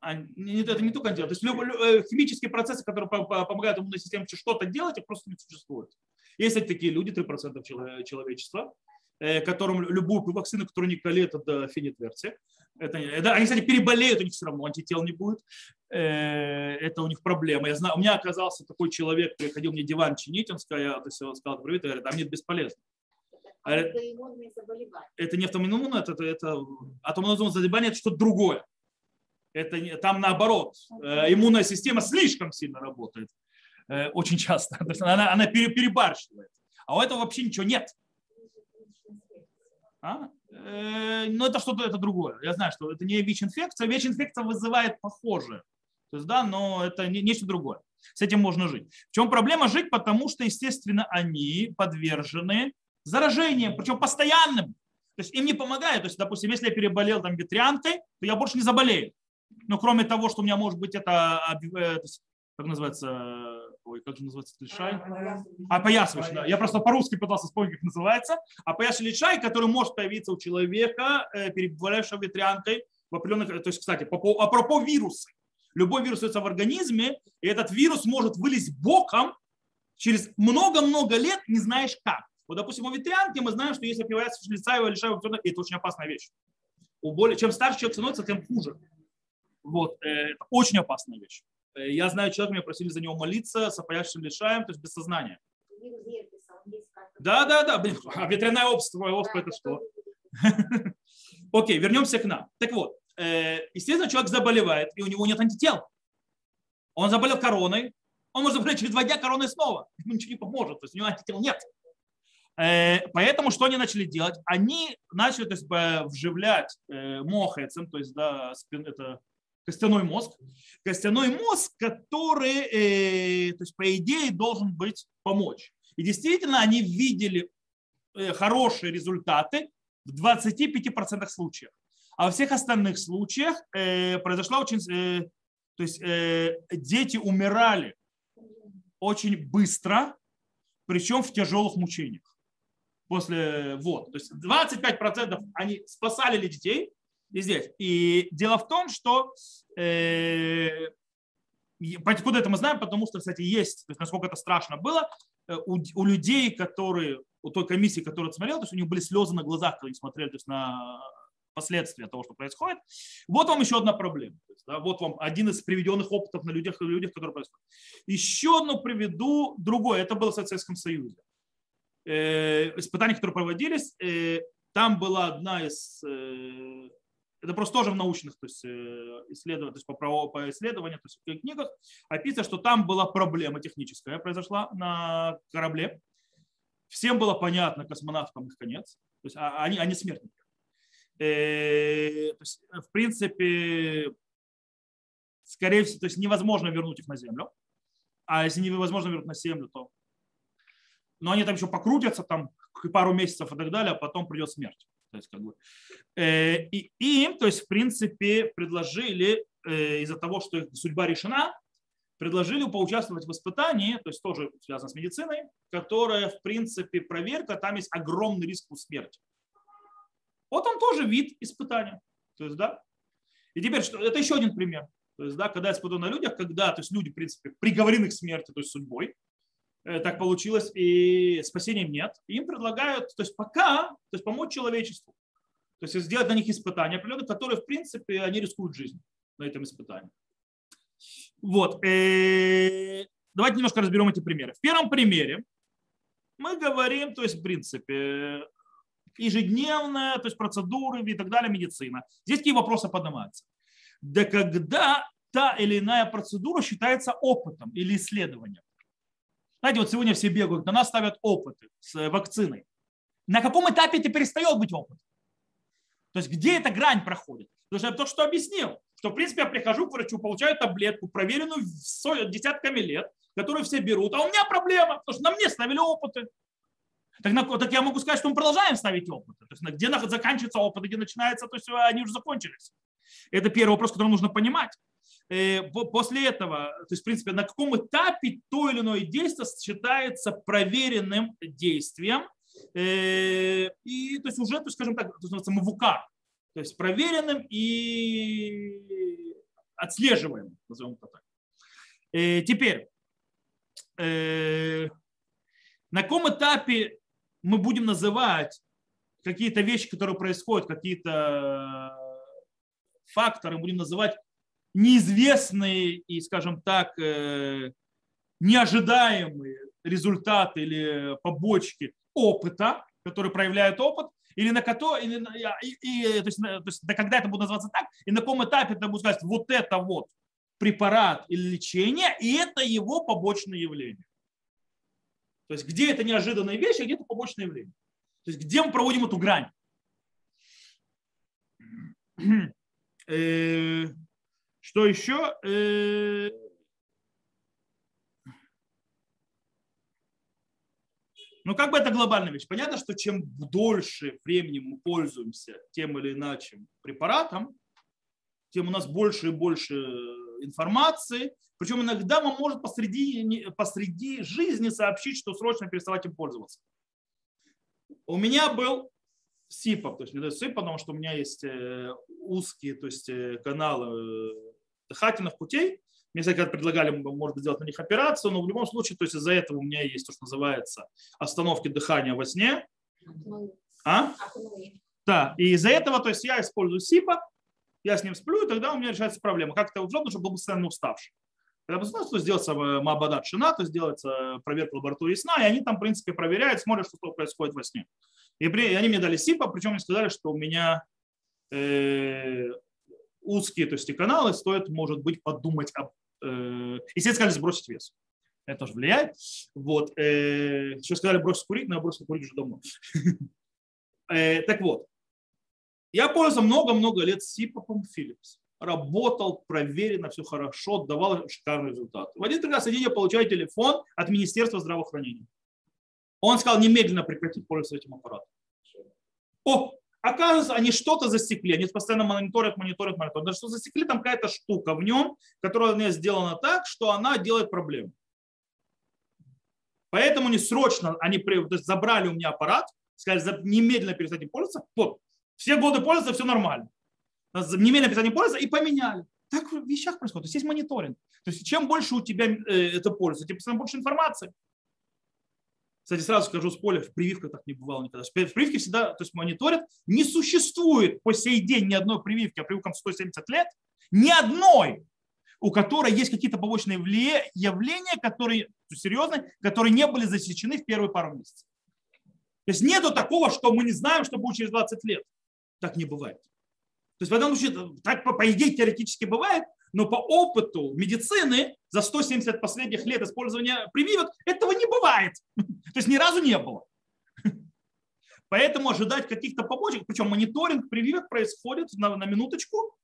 а, это не только антитела. То есть химические процессы, которые помогают иммунной системе что-то делать, их просто не существует. Есть такие люди, 3% человечества, Э, которым любую вакцину, которую не колет, это фенитверсия. Это, это, они, кстати, переболеют, у них все равно антител не будет. Э, это у них проблема. Я знаю, у меня оказался такой человек, приходил мне диван чинить, он сказал, он сказал привет, я говорю, там нет бесполезно. А это. Это не автоиммунное, это, это, это автоиммунное заболевание, это что-то другое. Это, там наоборот, э, иммунная система слишком сильно работает. Очень часто. Она, она перебарщивает. А у этого вообще ничего нет. А? Э, но это что-то это другое. Я знаю, что это не ВИЧ-инфекция. ВИЧ-инфекция вызывает похожее. То есть, да, но это не, нечто другое. С этим можно жить. В чем проблема жить? Потому что, естественно, они подвержены заражениям, причем постоянным. То есть им не помогает. То есть, допустим, если я переболел там ветрянкой, то я больше не заболею. Но кроме того, что у меня может быть это, э, как называется, ой, как же называется лишай? Опоясывающий, да. Я просто по-русски пытался вспомнить, как называется. Опоясывающий лишай, который может появиться у человека, э, переболевшего ветрянкой в определенных, то есть, кстати, по, по, апропо вирусы. Любой вирус в организме, и этот вирус может вылезть боком через много-много лет, не знаешь как. Вот, допустим, у ветрянки мы знаем, что если появляется лица его лишай, это очень опасная вещь. У более, чем старше человек становится, тем хуже. Вот, э, это очень опасная вещь. Э, я знаю человека, меня просили за него молиться с опоящим лишаем, то есть без сознания. Да, да, да. А ветряная обство, обство это что? Окей, вернемся к нам. Так вот, э, естественно, человек заболевает, и у него нет антител. Он заболел короной, он может заболеть через два дня короной снова. Ему ничего не поможет, то есть у него антител нет. Э, поэтому что они начали делать? Они начали то есть, вживлять мохайцем, то есть да, это костяной мозг. Костяной мозг, который, э, то есть, по идее, должен быть помочь. И действительно, они видели э, хорошие результаты в 25% случаев. А во всех остальных случаях э, произошла очень... Э, то есть э, дети умирали очень быстро, причем в тяжелых мучениях. После, вот, то есть 25% они спасали ли детей, и здесь. И дело в том, что э, Откуда это мы знаем? Потому что, кстати, есть, то есть, насколько это страшно было, э, у, у людей, которые, у той комиссии, которая смотрела, то есть у них были слезы на глазах, когда они смотрели то есть, на последствия того, что происходит. Вот вам еще одна проблема. Есть, да, вот вам один из приведенных опытов на людях, людях, которые происходят. Еще одну приведу другое. Это было в Советском Союзе. испытания, которые проводились, там была одна из это просто тоже в научных то есть, исследованиях, то есть по, право, по исследованию, то есть в книгах описано, что там была проблема техническая, произошла на корабле. Всем было понятно, космонавтам их конец. То есть а, они, они смертники. Э, есть, в принципе, скорее всего, то есть невозможно вернуть их на Землю. А если невозможно вернуть на Землю, то... Но они там еще покрутятся там пару месяцев и так далее, а потом придет смерть. То есть, как бы, э, и им, то есть, в принципе, предложили э, из-за того, что их судьба решена, предложили поучаствовать в испытании, то есть тоже связано с медициной, которая, в принципе, проверка, там есть огромный риск смерти. Вот он тоже вид испытания. То есть, да. И теперь, что, это еще один пример. То есть, да, когда я испытываю на людях, когда, то есть люди, в принципе, приговорены к смерти, то есть судьбой, так получилось, и спасения нет. Им предлагают, то есть пока, то есть помочь человечеству. То есть сделать на них испытания определенные, которые, в принципе, они рискуют жизнь на этом испытании. Вот. Э, давайте немножко разберем эти примеры. В первом примере мы говорим, то есть, в принципе, ежедневная, то есть процедуры и так далее, медицина. Здесь какие вопросы поднимаются? Да когда та или иная процедура считается опытом или исследованием? Знаете, вот сегодня все бегают, на нас ставят опыты с э, вакциной. На каком этапе это перестает быть опытом? То есть где эта грань проходит? Потому что я только что объяснил, что в принципе я прихожу к врачу, получаю таблетку, проверенную десятками лет, которую все берут, а у меня проблема, потому что на мне ставили опыты. Так, так я могу сказать, что мы продолжаем ставить опыты. То есть, где заканчивается опыт, где начинается, то есть они уже закончились. Это первый вопрос, который нужно понимать. Э, после этого, то есть, в принципе, на каком этапе то или иное действие считается проверенным действием, э, и то есть уже, то есть, скажем так, называется МВК, то есть проверенным и отслеживаемым, назовем это так. Э, теперь, на каком этапе мы будем называть какие-то вещи, которые происходят, какие-то факторы, будем называть неизвестные и, скажем так, э, неожидаемые результаты или побочки опыта, которые проявляют опыт, или на который, или, и, и, то, есть, то есть, да, когда это будет называться так, и на каком этапе это будет сказать, вот это вот препарат или лечение, и это его побочное явление. То есть где это неожиданная вещь, а где это побочное явление. То есть где мы проводим эту грань. Что еще? Э, ну, как бы это глобальная вещь. Понятно, что чем дольше времени мы пользуемся тем или иначе препаратом, тем у нас больше и больше информации, причем иногда он может посреди, посреди жизни сообщить, что срочно переставать им пользоваться. У меня был СИПа, то есть не СИП, потому что у меня есть э, узкие то есть, э, каналы э, дыхательных путей. Мне всякие предлагали, может быть, сделать на них операцию, но в любом случае, то есть из-за этого у меня есть то, что называется остановки дыхания во сне. А? Да, и из-за этого, то есть я использую СИПа, я с ним сплю, и тогда у меня решается проблема. Как это удобно, чтобы был постоянно уставший. Когда постоянно, то сделается Маабадат Шина, то сделается проверка лаборатории сна, и они там, в принципе, проверяют, смотрят, что происходит во сне. И, при, и они мне дали СИПа, причем мне сказали, что у меня э, узкие то есть, каналы, стоит, может быть, подумать об... Э, естественно, сказали сбросить вес. Это тоже влияет. Вот. Э, еще сказали бросить курить, но я бросил курить уже давно. э, так вот, я пользовался много-много лет Сипопом Philips. Работал, проверено, все хорошо, давал шикарный результат. В один прекрасный день я получаю телефон от Министерства здравоохранения. Он сказал немедленно прекратить пользоваться этим аппаратом. О, оказывается, они что-то засекли, они постоянно мониторят, мониторят, мониторят. Даже что засекли там какая-то штука в нем, которая у сделана так, что она делает проблему. Поэтому они срочно, они забрали у меня аппарат, сказали, немедленно перестать им пользоваться. Вот, все годы пользуются, все нормально. Немедленно перестать им пользоваться и поменяли. Так в вещах происходит. То есть есть мониторинг. То есть чем больше у тебя э, это пользуется, тем больше информации. Кстати, сразу скажу с поля, в прививках так не бывало никогда. В прививке всегда то есть мониторят. Не существует по сей день ни одной прививки, а прививкам 170 лет, ни одной, у которой есть какие-то побочные явления, которые серьезные, которые не были засечены в первые пару месяцев. То есть нету такого, что мы не знаем, что будет через 20 лет. Так не бывает. То есть в этом случае, так по, идее теоретически бывает, но по опыту медицины за 170 последних лет использования прививок этого не бывает. То есть ни разу не было. Поэтому ожидать каких-то побочек, причем мониторинг прививок происходит на, на минуточку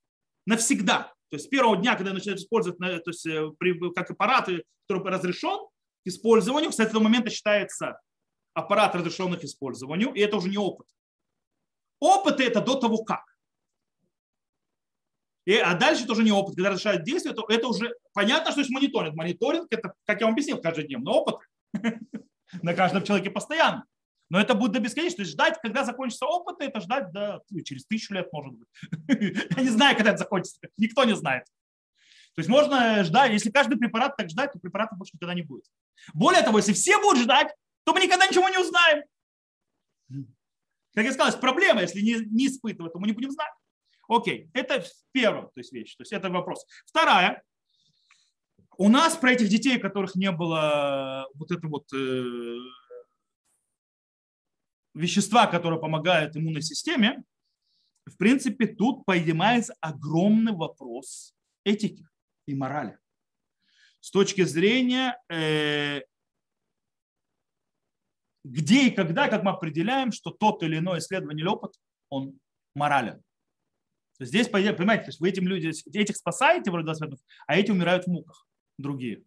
навсегда. То есть с первого дня, когда начинают использовать то есть, э, как аппараты, который разрешен к использованию, с этого момента считается аппарат, разрешенный к использованию, и это уже не опыт. Опыты это до того как. И, а дальше тоже не опыт. Когда разрешают действие, то это уже понятно, что есть мониторинг. Мониторинг это, как я вам объяснил, каждодневный опыт. На каждом человеке постоянно. Но это будет до бесконечности. То есть ждать, когда закончится опыт, это ждать до, ну, через тысячу лет, может быть. Я не знаю, когда это закончится. Никто не знает. То есть можно ждать, если каждый препарат так ждать, то препарата больше никогда не будет. Более того, если все будут ждать, то мы никогда ничего не узнаем. Как я сказал, проблема, если не, не испытывать, то мы не будем знать. Окей, это первая то есть вещь, то есть это вопрос. Вторая, у нас про этих детей, которых не было вот это вот э, вещества, которые помогают иммунной системе, в принципе, тут поднимается огромный вопрос этики и морали. С точки зрения, э, где и когда, как мы определяем, что тот или иной исследование или опыт, он морален. Здесь, понимаете, вы этим людям, этих спасаете, вроде 20 минут, а эти умирают в муках, другие.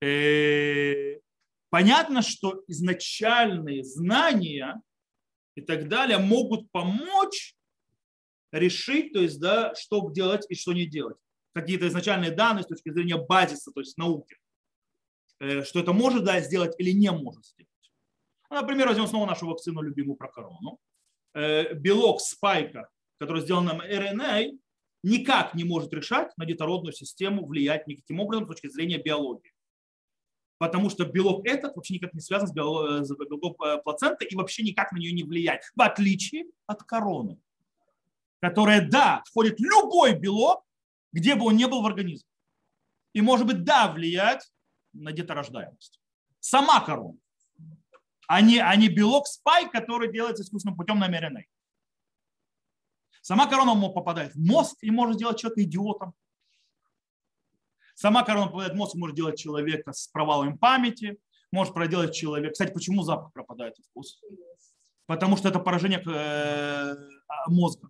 Э, Понятно, что изначальные знания и так далее могут помочь решить, то есть, да, что делать и что не делать. Какие-то изначальные данные с точки зрения базиса, то есть науки. Э, что это может да, сделать или не может сделать. Ну, например, возьмем снова нашу вакцину любимую про корону. Э, белок спайка, который сделан на РНА, никак не может решать на детородную систему, влиять никаким образом с точки зрения биологии потому что белок этот вообще никак не связан с белком э, плаценты и вообще никак на нее не влияет, в отличие от короны, которая, да, входит любой белок, где бы он ни был в организме. И может быть, да, влиять на деторождаемость. Сама корона, а не, а не белок спай, который делается искусственным путем на МРНА. Сама корона попадает в мозг и может сделать человека идиотом, Сама корона попадает в мозг, может делать человека с провалом памяти, может проделать человека. Кстати, почему запах пропадает и вкус? Потому что это поражение э, мозга,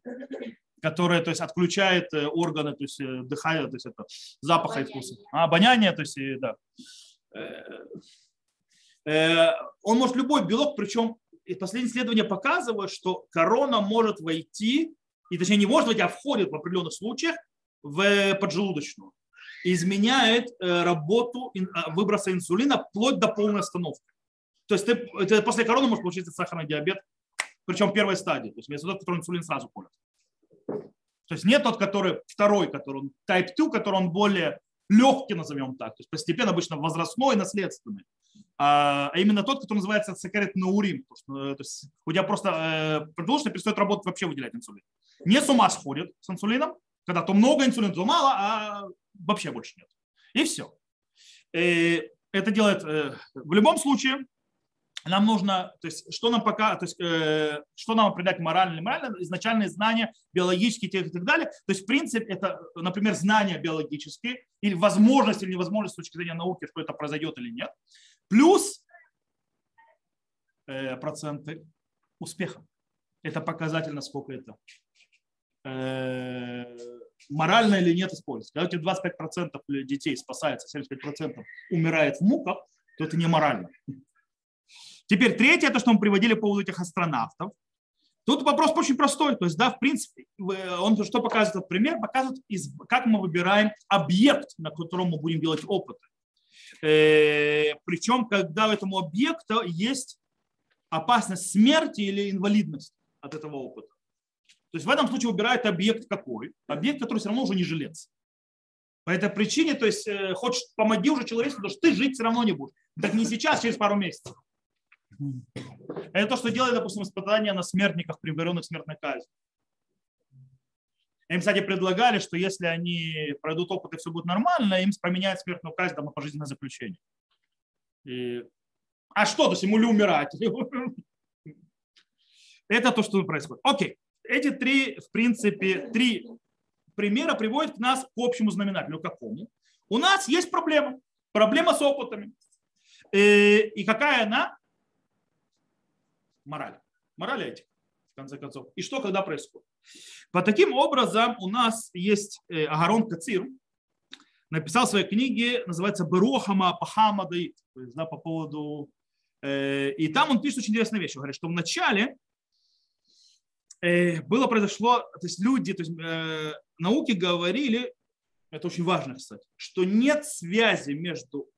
которое то есть, отключает э, органы, то есть э, дыхание, то есть это запаха и вкуса. А, обоняние, то есть, да. Он может любой белок, причем и последние исследования показывают, что корона может войти, и точнее не может войти, а входит в определенных случаях в поджелудочную изменяет э, работу а, выброса инсулина вплоть до полной остановки. То есть ты, ты после короны можешь получить сахарный диабет, причем первой стадии. То есть вместо того, который инсулин сразу колет. То есть не тот, который второй, который он type 2, который он более легкий, назовем так, то есть постепенно обычно возрастной, наследственный, а, а именно тот, который называется цикарет наурим, то, есть у тебя просто э, продолжительно перестает работать вообще выделять инсулин. Не с ума сходит с инсулином, когда то много инсулина, то мало, а вообще больше нет. И все. И э, это делает э, в любом случае. Нам нужно, то есть, что нам пока, то есть, э, что нам определять морально или морально, изначальные знания биологические и так далее. То есть, в принципе, это, например, знания биологические или возможность или невозможность с точки зрения науки, что это произойдет или нет. Плюс проценты успеха. Это показатель, насколько это морально или нет использовать. Когда у тебя 25% детей спасается, 75% умирает в муках, то это не морально. Теперь третье, это что мы приводили по поводу этих астронавтов. Тут вопрос очень простой. То есть, да, в принципе, он что показывает этот пример? Показывает, как мы выбираем объект, на котором мы будем делать опыты. Э, Причем, когда этому объекта есть опасность смерти или инвалидность от этого опыта. То есть в этом случае выбирают объект какой? Объект, который все равно уже не жилец. По этой причине, то есть э, хочешь, помоги уже человечеству, потому что ты жить все равно не будешь. Так не сейчас, через пару месяцев. Это то, что делает, допустим, испытания на смертниках, приговоренных смертной казни. Им, кстати, предлагали, что если они пройдут опыт и все будет нормально, им поменяют смертную казнь там, на пожизненное заключение. И... А что, то есть ему ли умирать? Это то, что происходит. Окей. Эти три, в принципе, три примера приводят нас к общему знаменателю. Какому? У нас есть проблема. Проблема с опытами. Э, и какая она? Мораль. Мораль этих, в конце концов. И что, когда происходит? По таким образом у нас есть э, Агарон Кацир, написал в своей книге, называется «Берохама Пахама Даит», по поводу... Э, и там он пишет очень интересную вещь. Он говорит, что вначале было произошло, то есть люди, то есть науки говорили, это очень важно, кстати, что нет связи между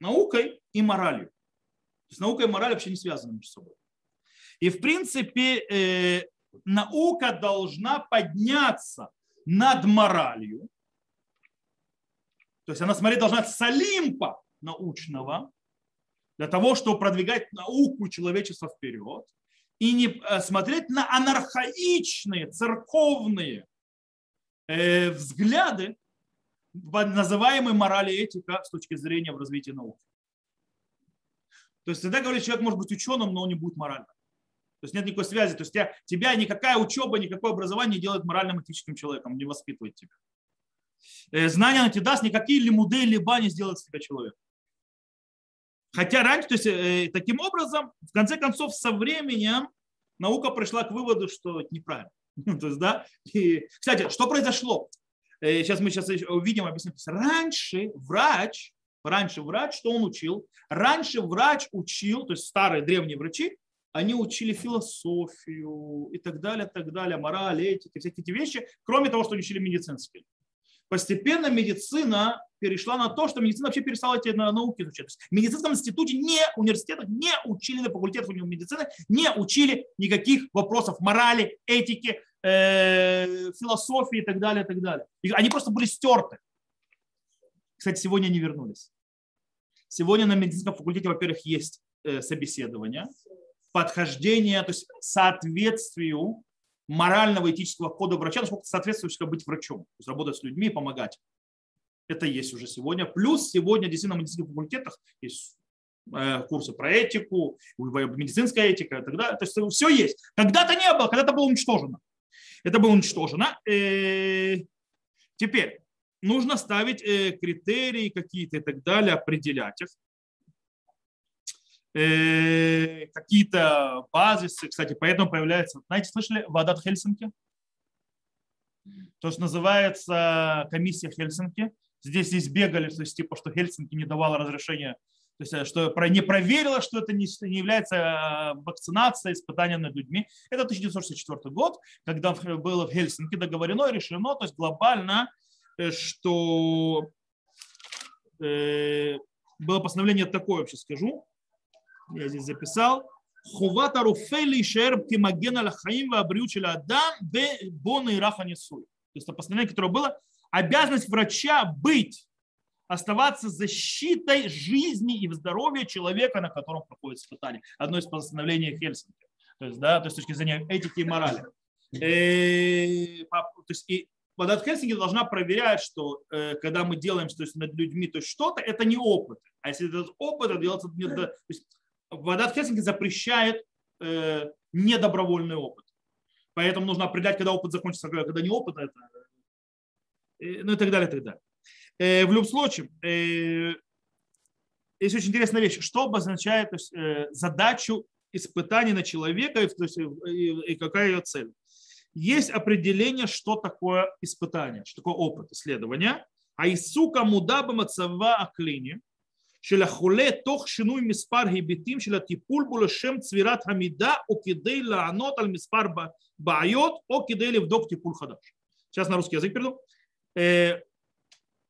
наукой и моралью. То есть наука и мораль вообще не связаны между собой. И в принципе э, наука должна подняться над моралью. То есть она смотреть должна с Олимпа научного для того, чтобы продвигать науку человечества вперед и не э, смотреть на анархаичные, церковные э, взгляды, называемой морали и этика с точки зрения в развитии науки. То есть всегда говорит, человек может быть ученым, но он не будет моральным. То есть нет никакой связи. То есть тебя, тебя никакая учеба, никакое образование не делает моральным этическим человеком, не воспитывает тебя. Э, знания оно тебе даст, никакие лимуды, либо не сделают с тебя человека. Хотя раньше, то есть э, таким образом, в конце концов, со временем наука пришла к выводу, что это неправильно. то есть, да, и, кстати, что произошло? Э, сейчас мы сейчас увидим, объясним. Раньше врач, раньше врач, что он учил? Раньше врач учил, то есть старые древние врачи, они учили философию и так далее, так далее, мораль, этики, всякие эти вещи, кроме того, что они учили медицинские. Постепенно медицина перешла на то, что медицина вообще перестала эти науки изучать. в медицинском институте, не университетах не учили на факультетах медицины, не учили никаких вопросов морали, этики, э, философии и так далее, и так далее. Они просто были стерты. Кстати, сегодня они вернулись. Сегодня на медицинском факультете, во-первых, есть э, собеседование, подхождение, то есть соответствию морального этического кода врача, насколько соответствует быть врачом, то есть работать с людьми и помогать. Это есть уже сегодня. Плюс сегодня действительно на медицинских факультетах есть э, курсы про этику, медицинская этика и так далее. То есть все есть. Когда-то не было, когда-то было уничтожено. Это было уничтожено. Э, теперь нужно ставить э, критерии какие-то и так далее, определять их. Э, какие-то базисы. Кстати, поэтому появляется, знаете, слышали, Вадат Хельсинки? То, что называется комиссия Хельсинки. Здесь избегали, то есть типа, что Хельсинки не давала разрешения, то есть э, что не проверила, что это не, не является э, вакцинацией, испытанием над людьми. Это 1964 год, когда было в Хельсинки договорено решено, то есть глобально, что было постановление такое, вообще скажу, я здесь записал, Хуват Аруфели Шерб Кимаген Аллахаим Вабриучеля Адам Бе Бона и Раха Несуй. То есть это постановление, которое было, обязанность врача быть, оставаться защитой жизни и здоровья человека, на котором проходит испытание. Одно из постановлений Хельсинки. То есть, да, то есть с точки зрения этики и морали. Э, и, то есть, и вода Хельсинки должна проверять, что э, когда мы делаем то есть, над людьми то есть что-то, это не опыт. А если этот опыт, это делается... То есть, Вадат Хельсинки запрещает э, недобровольный опыт. Поэтому нужно определять, когда опыт закончится, когда не опыт, это, э, ну и так далее, и так далее. Э, в любом случае, э, есть очень интересная вещь. Что обозначает то есть, э, задачу испытаний на человека то есть, и, и какая ее цель? Есть определение, что такое испытание, что такое опыт исследования. А Исука мудаба мацава аклини – של החולה תוך שינוי מספר היבטים של הטיפול בו לשם צבירת המידע או כדי לענות על מספר בעיות או כדי לבדוק טיפול חדש. Сейчас на русский язык перейду.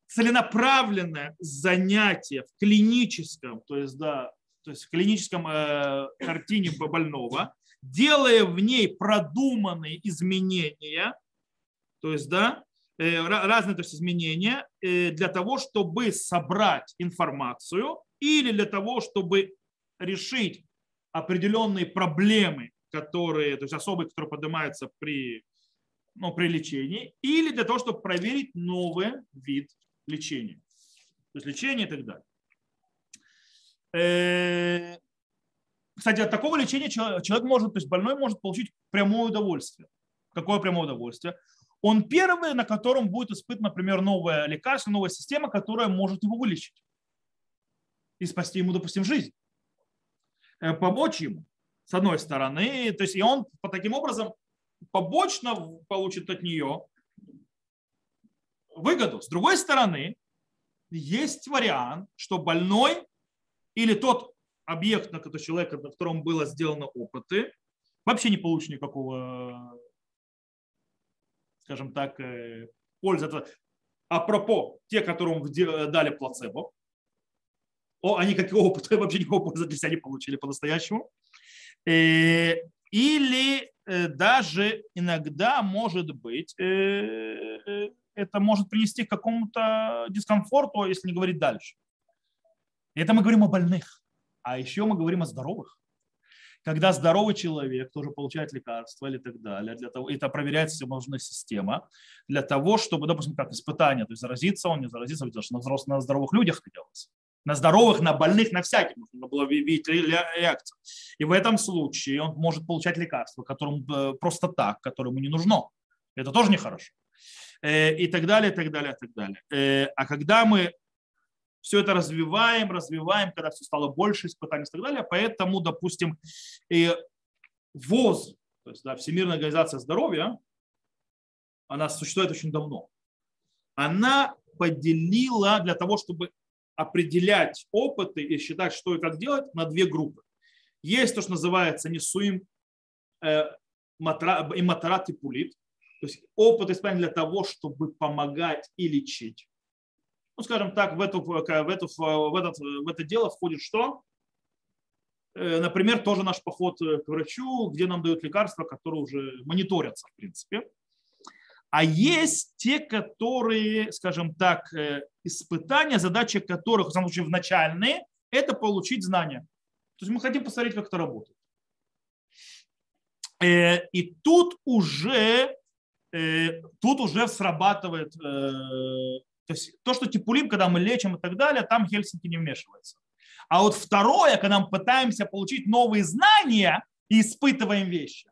Целенаправленное занятие в клиническом, то есть, да, то есть в клиническом э, картине больного, делая в ней продуманные изменения, то есть, да, Э, разные то есть, изменения э, для того, чтобы собрать информацию или для того, чтобы решить определенные проблемы, которые, то есть особые, которые поднимаются при, ну, при лечении, или для того, чтобы проверить новый вид лечения. То есть лечение и так далее. Э, кстати, от такого лечения человек может, то есть больной может получить прямое удовольствие. Какое прямое удовольствие? Он первый, на котором будет испытан, например, новое лекарство, новая система, которая может его вылечить и спасти ему, допустим, жизнь. Э, помочь ему, с одной стороны. То есть и он по таким образом побочно получит от нее выгоду. С другой стороны, есть вариант, что больной или тот объект, на который человека, на котором было сделано опыты, вообще не получит никакого, скажем так, э, пользы. Апропо, те, которым дали плацебо, о, они какого опыта вообще никакого пользы для себя не получили по-настоящему. Э, или э, даже иногда может быть это может привести к какому-то дискомфорту, если не говорить дальше. Это мы говорим о больных. А еще мы говорим о здоровых. Когда здоровый человек тоже получает лекарства или так далее, для того, это проверяется всевозможная система, для того, чтобы, допустим, как испытание, то есть заразиться он, не заразиться, потому что на, взрослых, на здоровых людях это делается. На здоровых, на больных, на всяких нужно было видеть реакцию. И в этом случае он может получать лекарства, которым э, просто так, которому не нужно. Это тоже нехорошо. Э, и так далее, и так далее, и так далее. Э, а когда мы все это развиваем, развиваем, когда все стало больше испытаний и так далее, поэтому, допустим, и ВОЗ, то есть да, Всемирная организация здоровья, она существует очень давно. Она поделила для того, чтобы определять опыты и считать, что и как делать, на две группы. Есть то, что называется несуим э, и матарат и пулит, то есть опыт испытания для того, чтобы помогать и лечить. Ну, скажем так, в, эту, в, эту, в, этот, в это дело входит что? Э, например, тоже наш поход к врачу, где нам дают лекарства, которые уже мониторятся, в принципе. А есть те, которые, скажем так, э, испытания, задачи которых, в самом случае, начальные, это получить знания. То есть мы хотим посмотреть, как это работает. Э, и тут уже Э, тут уже срабатывает, э, то есть то, что типулим, когда мы лечим и так далее, там Хельсинки не вмешивается. А вот второе, когда мы пытаемся получить новые знания и испытываем вещи,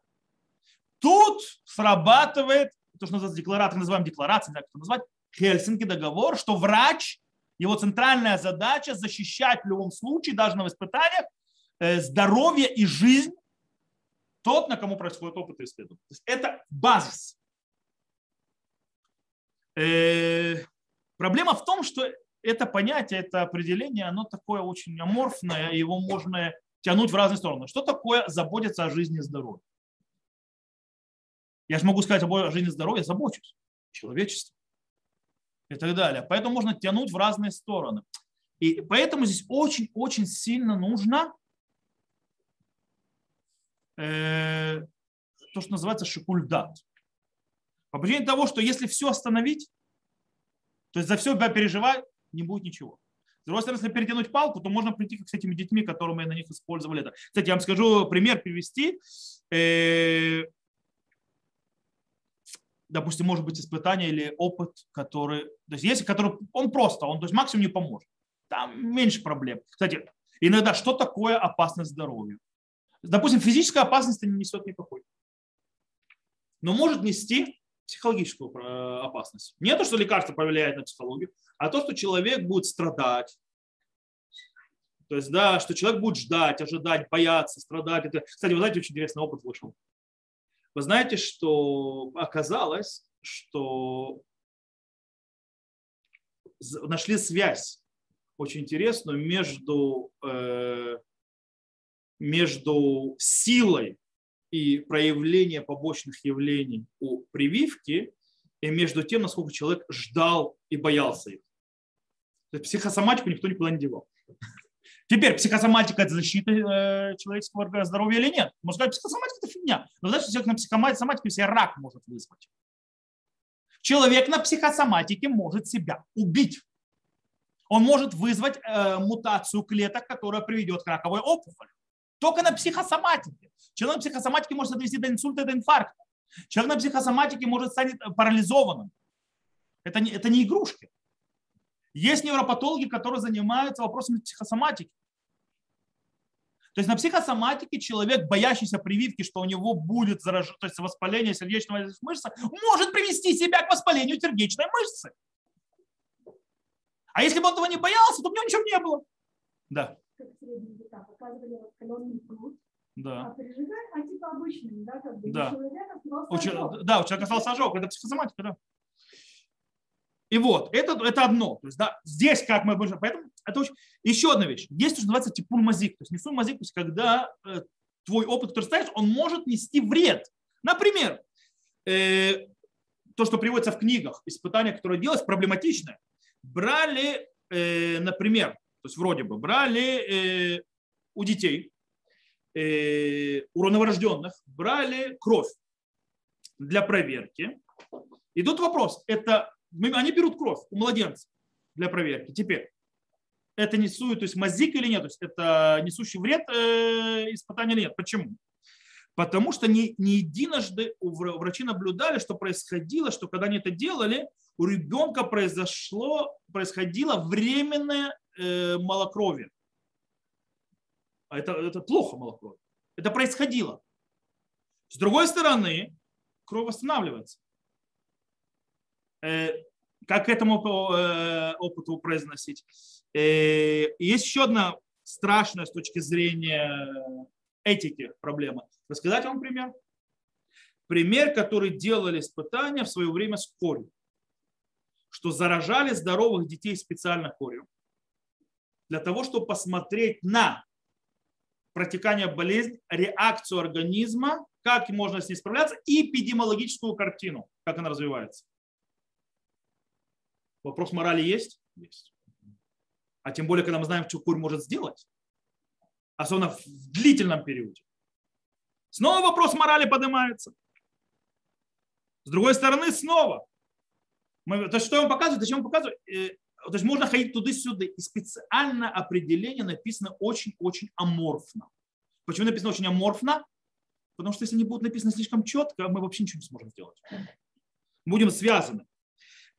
тут срабатывает то, что называется декларация, называем декларацией, как это назвать, Хельсинки договор, что врач, его центральная задача защищать в любом случае, даже на испытаниях, э, здоровье и жизнь тот, на кому происходит опыт и исследование. То есть это базис. Проблема в том, что это понятие, это определение, оно такое очень аморфное, его можно тянуть в разные стороны. Что такое заботиться о жизни и здоровье? Я же могу сказать о жизни и здоровье, забочусь. Человечество. И так далее. Поэтому можно тянуть в разные стороны. И поэтому здесь очень-очень сильно нужно э, то, что называется шикульдат. По причине того, что если все остановить, то есть за все переживать, не будет ничего. С другой стороны, если перетянуть палку, то можно прийти как с этими детьми, которые на них использовали это. Кстати, я вам скажу пример привести. Э, допустим, может быть испытание или опыт, который, то есть есть, который, он просто, он то есть максимум не поможет. Там меньше проблем. Кстати, иногда что такое опасность здоровью? Допустим, физическая опасность не несет никакой. Но может нести психологическую э, опасность. Не то, что лекарство повлияет на психологию, а то, что человек будет страдать. То есть, да, что человек будет ждать, ожидать, бояться, страдать. Это, кстати, вы знаете, очень интересный опыт вышел. Вы знаете, что оказалось, что нашли связь очень интересную между, э, между силой и проявление побочных явлений у прививки и между тем, насколько человек ждал и боялся их. То есть психосоматику никто никуда не девал. Теперь, психосоматика – это защита э, человеческого здоровья или нет? Можно сказать, психосоматика – это фигня. Но знаете, человек на психосоматике себе рак может вызвать. Человек на психосоматике может себя убить. Он может вызвать э, мутацию клеток, которая приведет к раковой опухоли. Только на психосоматике. Человек на психосоматике может довести до инсульта, до инфаркта. Человек на психосоматике может стать парализованным. Это не, это не игрушки. Есть невропатологи, которые занимаются вопросами психосоматики. То есть на психосоматике человек, боящийся прививки, что у него будет заражение, то есть воспаление сердечного мышцы, может привести себя к воспалению сердечной мышцы. А если бы он этого не боялся, то у него ничего не было. Да. Как показывали раскаленный пруд, да. А пережигать, а типа обычный, да, как бы да. у человека остался Да, у человека остался ожог, это психосоматика, да. И вот, это, это одно. То есть, да, здесь как мы будем, поэтому это очень... Еще одна вещь. Есть что называется типун мазик. То есть несун мазик, то есть когда э, твой опыт, который ставишь, он может нести вред. Например, э, то, что приводится в книгах, испытания, которые делалось, проблематичное. Брали, э, например, то есть вроде бы, брали э, у детей, э, у новорожденных, брали кровь для проверки. И тут вопрос, это они берут кровь у младенца для проверки. Теперь, это несует, то есть мазик или нет, то есть это несущий вред э, испытания или нет. Почему? Потому что не, не единожды врачи наблюдали, что происходило, что когда они это делали, у ребенка произошло, происходило временное э, малокровие. А это, это плохо малокровие. Это происходило. С другой стороны, кровь восстанавливается. Э, как к этому э, опыту произносить. Э, есть еще одна страшная с точки зрения этики проблема. Рассказать вам пример? Пример, который делали испытания в свое время с корью. Что заражали здоровых детей специально корью. Для того, чтобы посмотреть на протекание болезни, реакцию организма, как можно с ней справляться, и эпидемиологическую картину, как она развивается. Вопрос морали есть? Есть. А тем более, когда мы знаем, что курь может сделать, особенно в длительном периоде. Снова вопрос морали поднимается. С другой стороны, снова. Мы, то что я вам показываю? Зачем вам показываю? То есть можно ходить туда-сюда. И специально определение написано очень-очень аморфно. Почему написано очень аморфно? Потому что если не будет написано слишком четко, мы вообще ничего не сможем сделать. Будем связаны.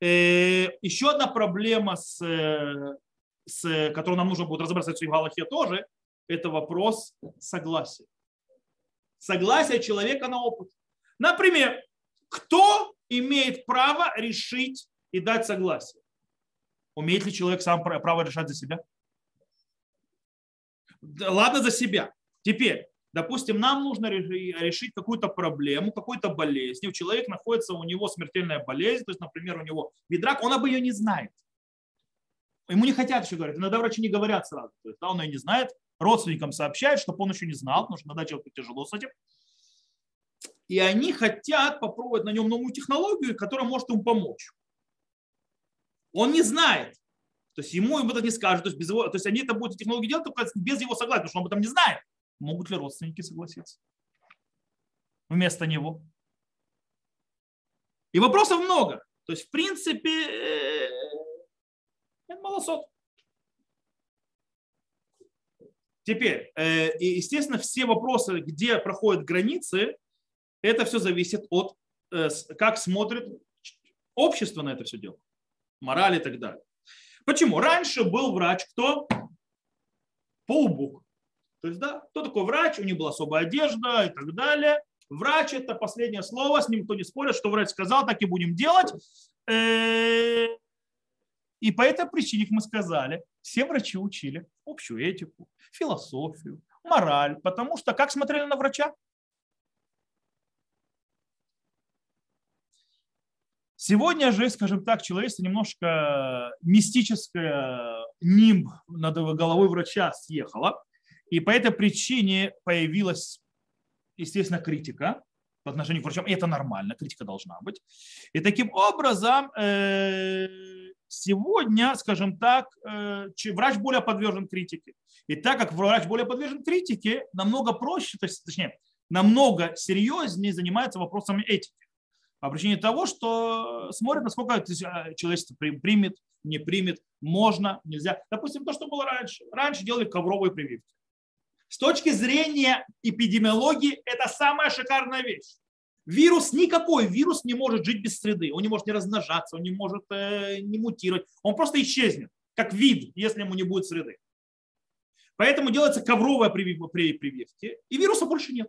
Э, еще одна проблема, с, с которой нам нужно будет разобраться в Галахе тоже, это вопрос согласия. Согласие человека на опыт. Например, кто имеет право решить и дать согласие? Умеет ли человек сам право решать за себя? Ладно, за себя. Теперь, Допустим, нам нужно решить какую-то проблему, какую-то болезнь. У человека находится, у него смертельная болезнь, то есть, например, у него видрак, он об ее не знает. Ему не хотят еще говорить. Иногда врачи не говорят сразу. То есть, да, он ее не знает. Родственникам сообщают, чтобы он еще не знал, потому что иногда человеку тяжело с этим. И они хотят попробовать на нем новую технологию, которая может ему помочь. Он не знает. То есть ему об этом не скажут. То есть, без его, то есть они это будут технологии делать только без его согласия, потому что он об этом не знает. Могут ли родственники согласиться вместо него? И вопросов много. То есть, в принципе, это малосот. Теперь, э, естественно, все вопросы, где проходят границы, это все зависит от, э, как смотрит общество на это все дело, мораль и так далее. Почему? Раньше был врач, кто? Полубук. То есть, да, кто такой врач, у них была особая одежда и так далее. Врач – это последнее слово, с ним никто не спорит, что врач сказал, так и будем делать. Э, и по этой причине, как мы сказали, все врачи учили общую этику, философию, мораль, потому что как смотрели на врача? Сегодня же, скажем так, человечество немножко мистическое нимб над головой врача съехало. И по этой причине появилась, естественно, критика по отношению к врачам. И это нормально, критика должна быть. И таким образом э, сегодня, скажем так, э, врач более подвержен критике. И так как врач более подвержен критике, намного проще, точнее, намного серьезнее занимается вопросами этики. По причине того, что смотрит, насколько э, человечество примет, не примет, можно, нельзя. Допустим, то, что было раньше. Раньше делали ковровые прививки. С точки зрения эпидемиологии это самая шикарная вещь. Вирус, никакой вирус не может жить без среды. Он не может не размножаться, он не может э, не мутировать. Он просто исчезнет, как вид, если ему не будет среды. Поэтому делается ковровая прививки, и вируса больше нет.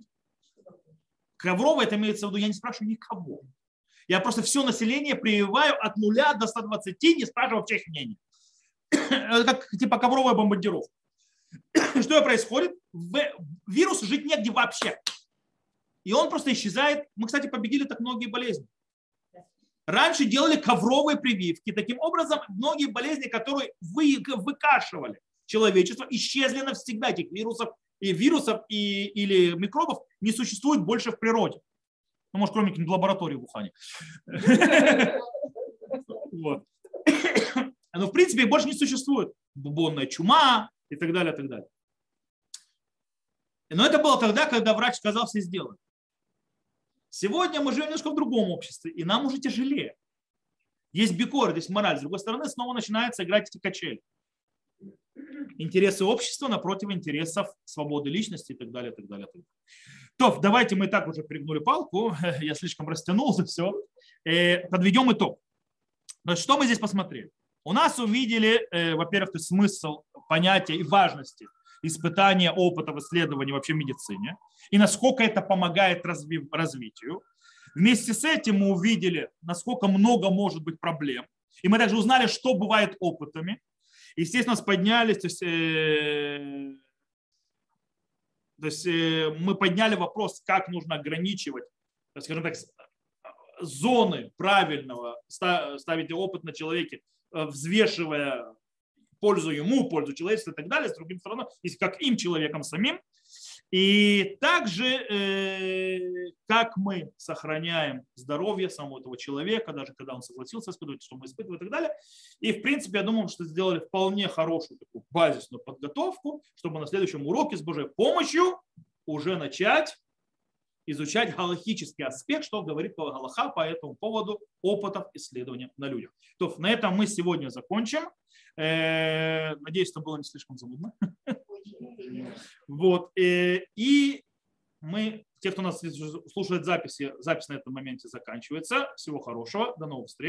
Ковровая, это имеется в виду, я не спрашиваю никого. Я просто все население прививаю от нуля до 120, не спрашивая вообще их мнения. Это как типа ковровая бомбардировка. Что происходит? Вирус жить негде вообще. И он просто исчезает. Мы, кстати, победили так многие болезни. Раньше делали ковровые прививки. Таким образом, многие болезни, которые вы, выкашивали человечество, исчезли навсегда. Этих вирусов, и вирусов и, или микробов не существует больше в природе. Ну, может, кроме каких-нибудь лабораторий в Ухане. Но, в принципе, их больше не существует. Бубонная чума и так далее, так далее. Но это было тогда, когда врач сказал все сделать. Сегодня мы живем немножко в другом обществе, и нам уже тяжелее. Есть бикор, есть мораль. С другой стороны, снова начинается играть эти качели. Интересы общества напротив интересов свободы личности и так далее, так далее. И так далее. То, давайте мы и так уже пригнули палку. Я слишком растянул за все. Э, подведем итог. Что мы здесь посмотрели? У нас увидели, э, во-первых, смысл понятия и важности испытания опытов, исследований вообще в медицине и насколько это помогает разви- развитию. Вместе с этим мы увидели, насколько много может быть проблем. И мы также узнали, что бывает опытами. Естественно, поднялись, то есть, э, то есть э, мы подняли вопрос, как нужно ограничивать, скажем так, зоны правильного ставить опыт на человеке, э, взвешивая пользу ему, пользу человечеству и так далее, с другим стороной, если как им, человеком самим. И также, э, как мы сохраняем здоровье самого этого человека, даже когда он согласился испытывать, что мы испытываем и так далее. И, в принципе, я думаю, что сделали вполне хорошую такую базисную подготовку, чтобы на следующем уроке с Божьей помощью уже начать изучать галахический аспект, что говорит Галаха по этому поводу опытов исследования на людях. То на этом мы сегодня закончим. Э, надеюсь, это было не слишком замудно. Вот. Э, и мы, те, кто нас слушает записи, запись на этом моменте заканчивается. Всего хорошего. До новых встреч.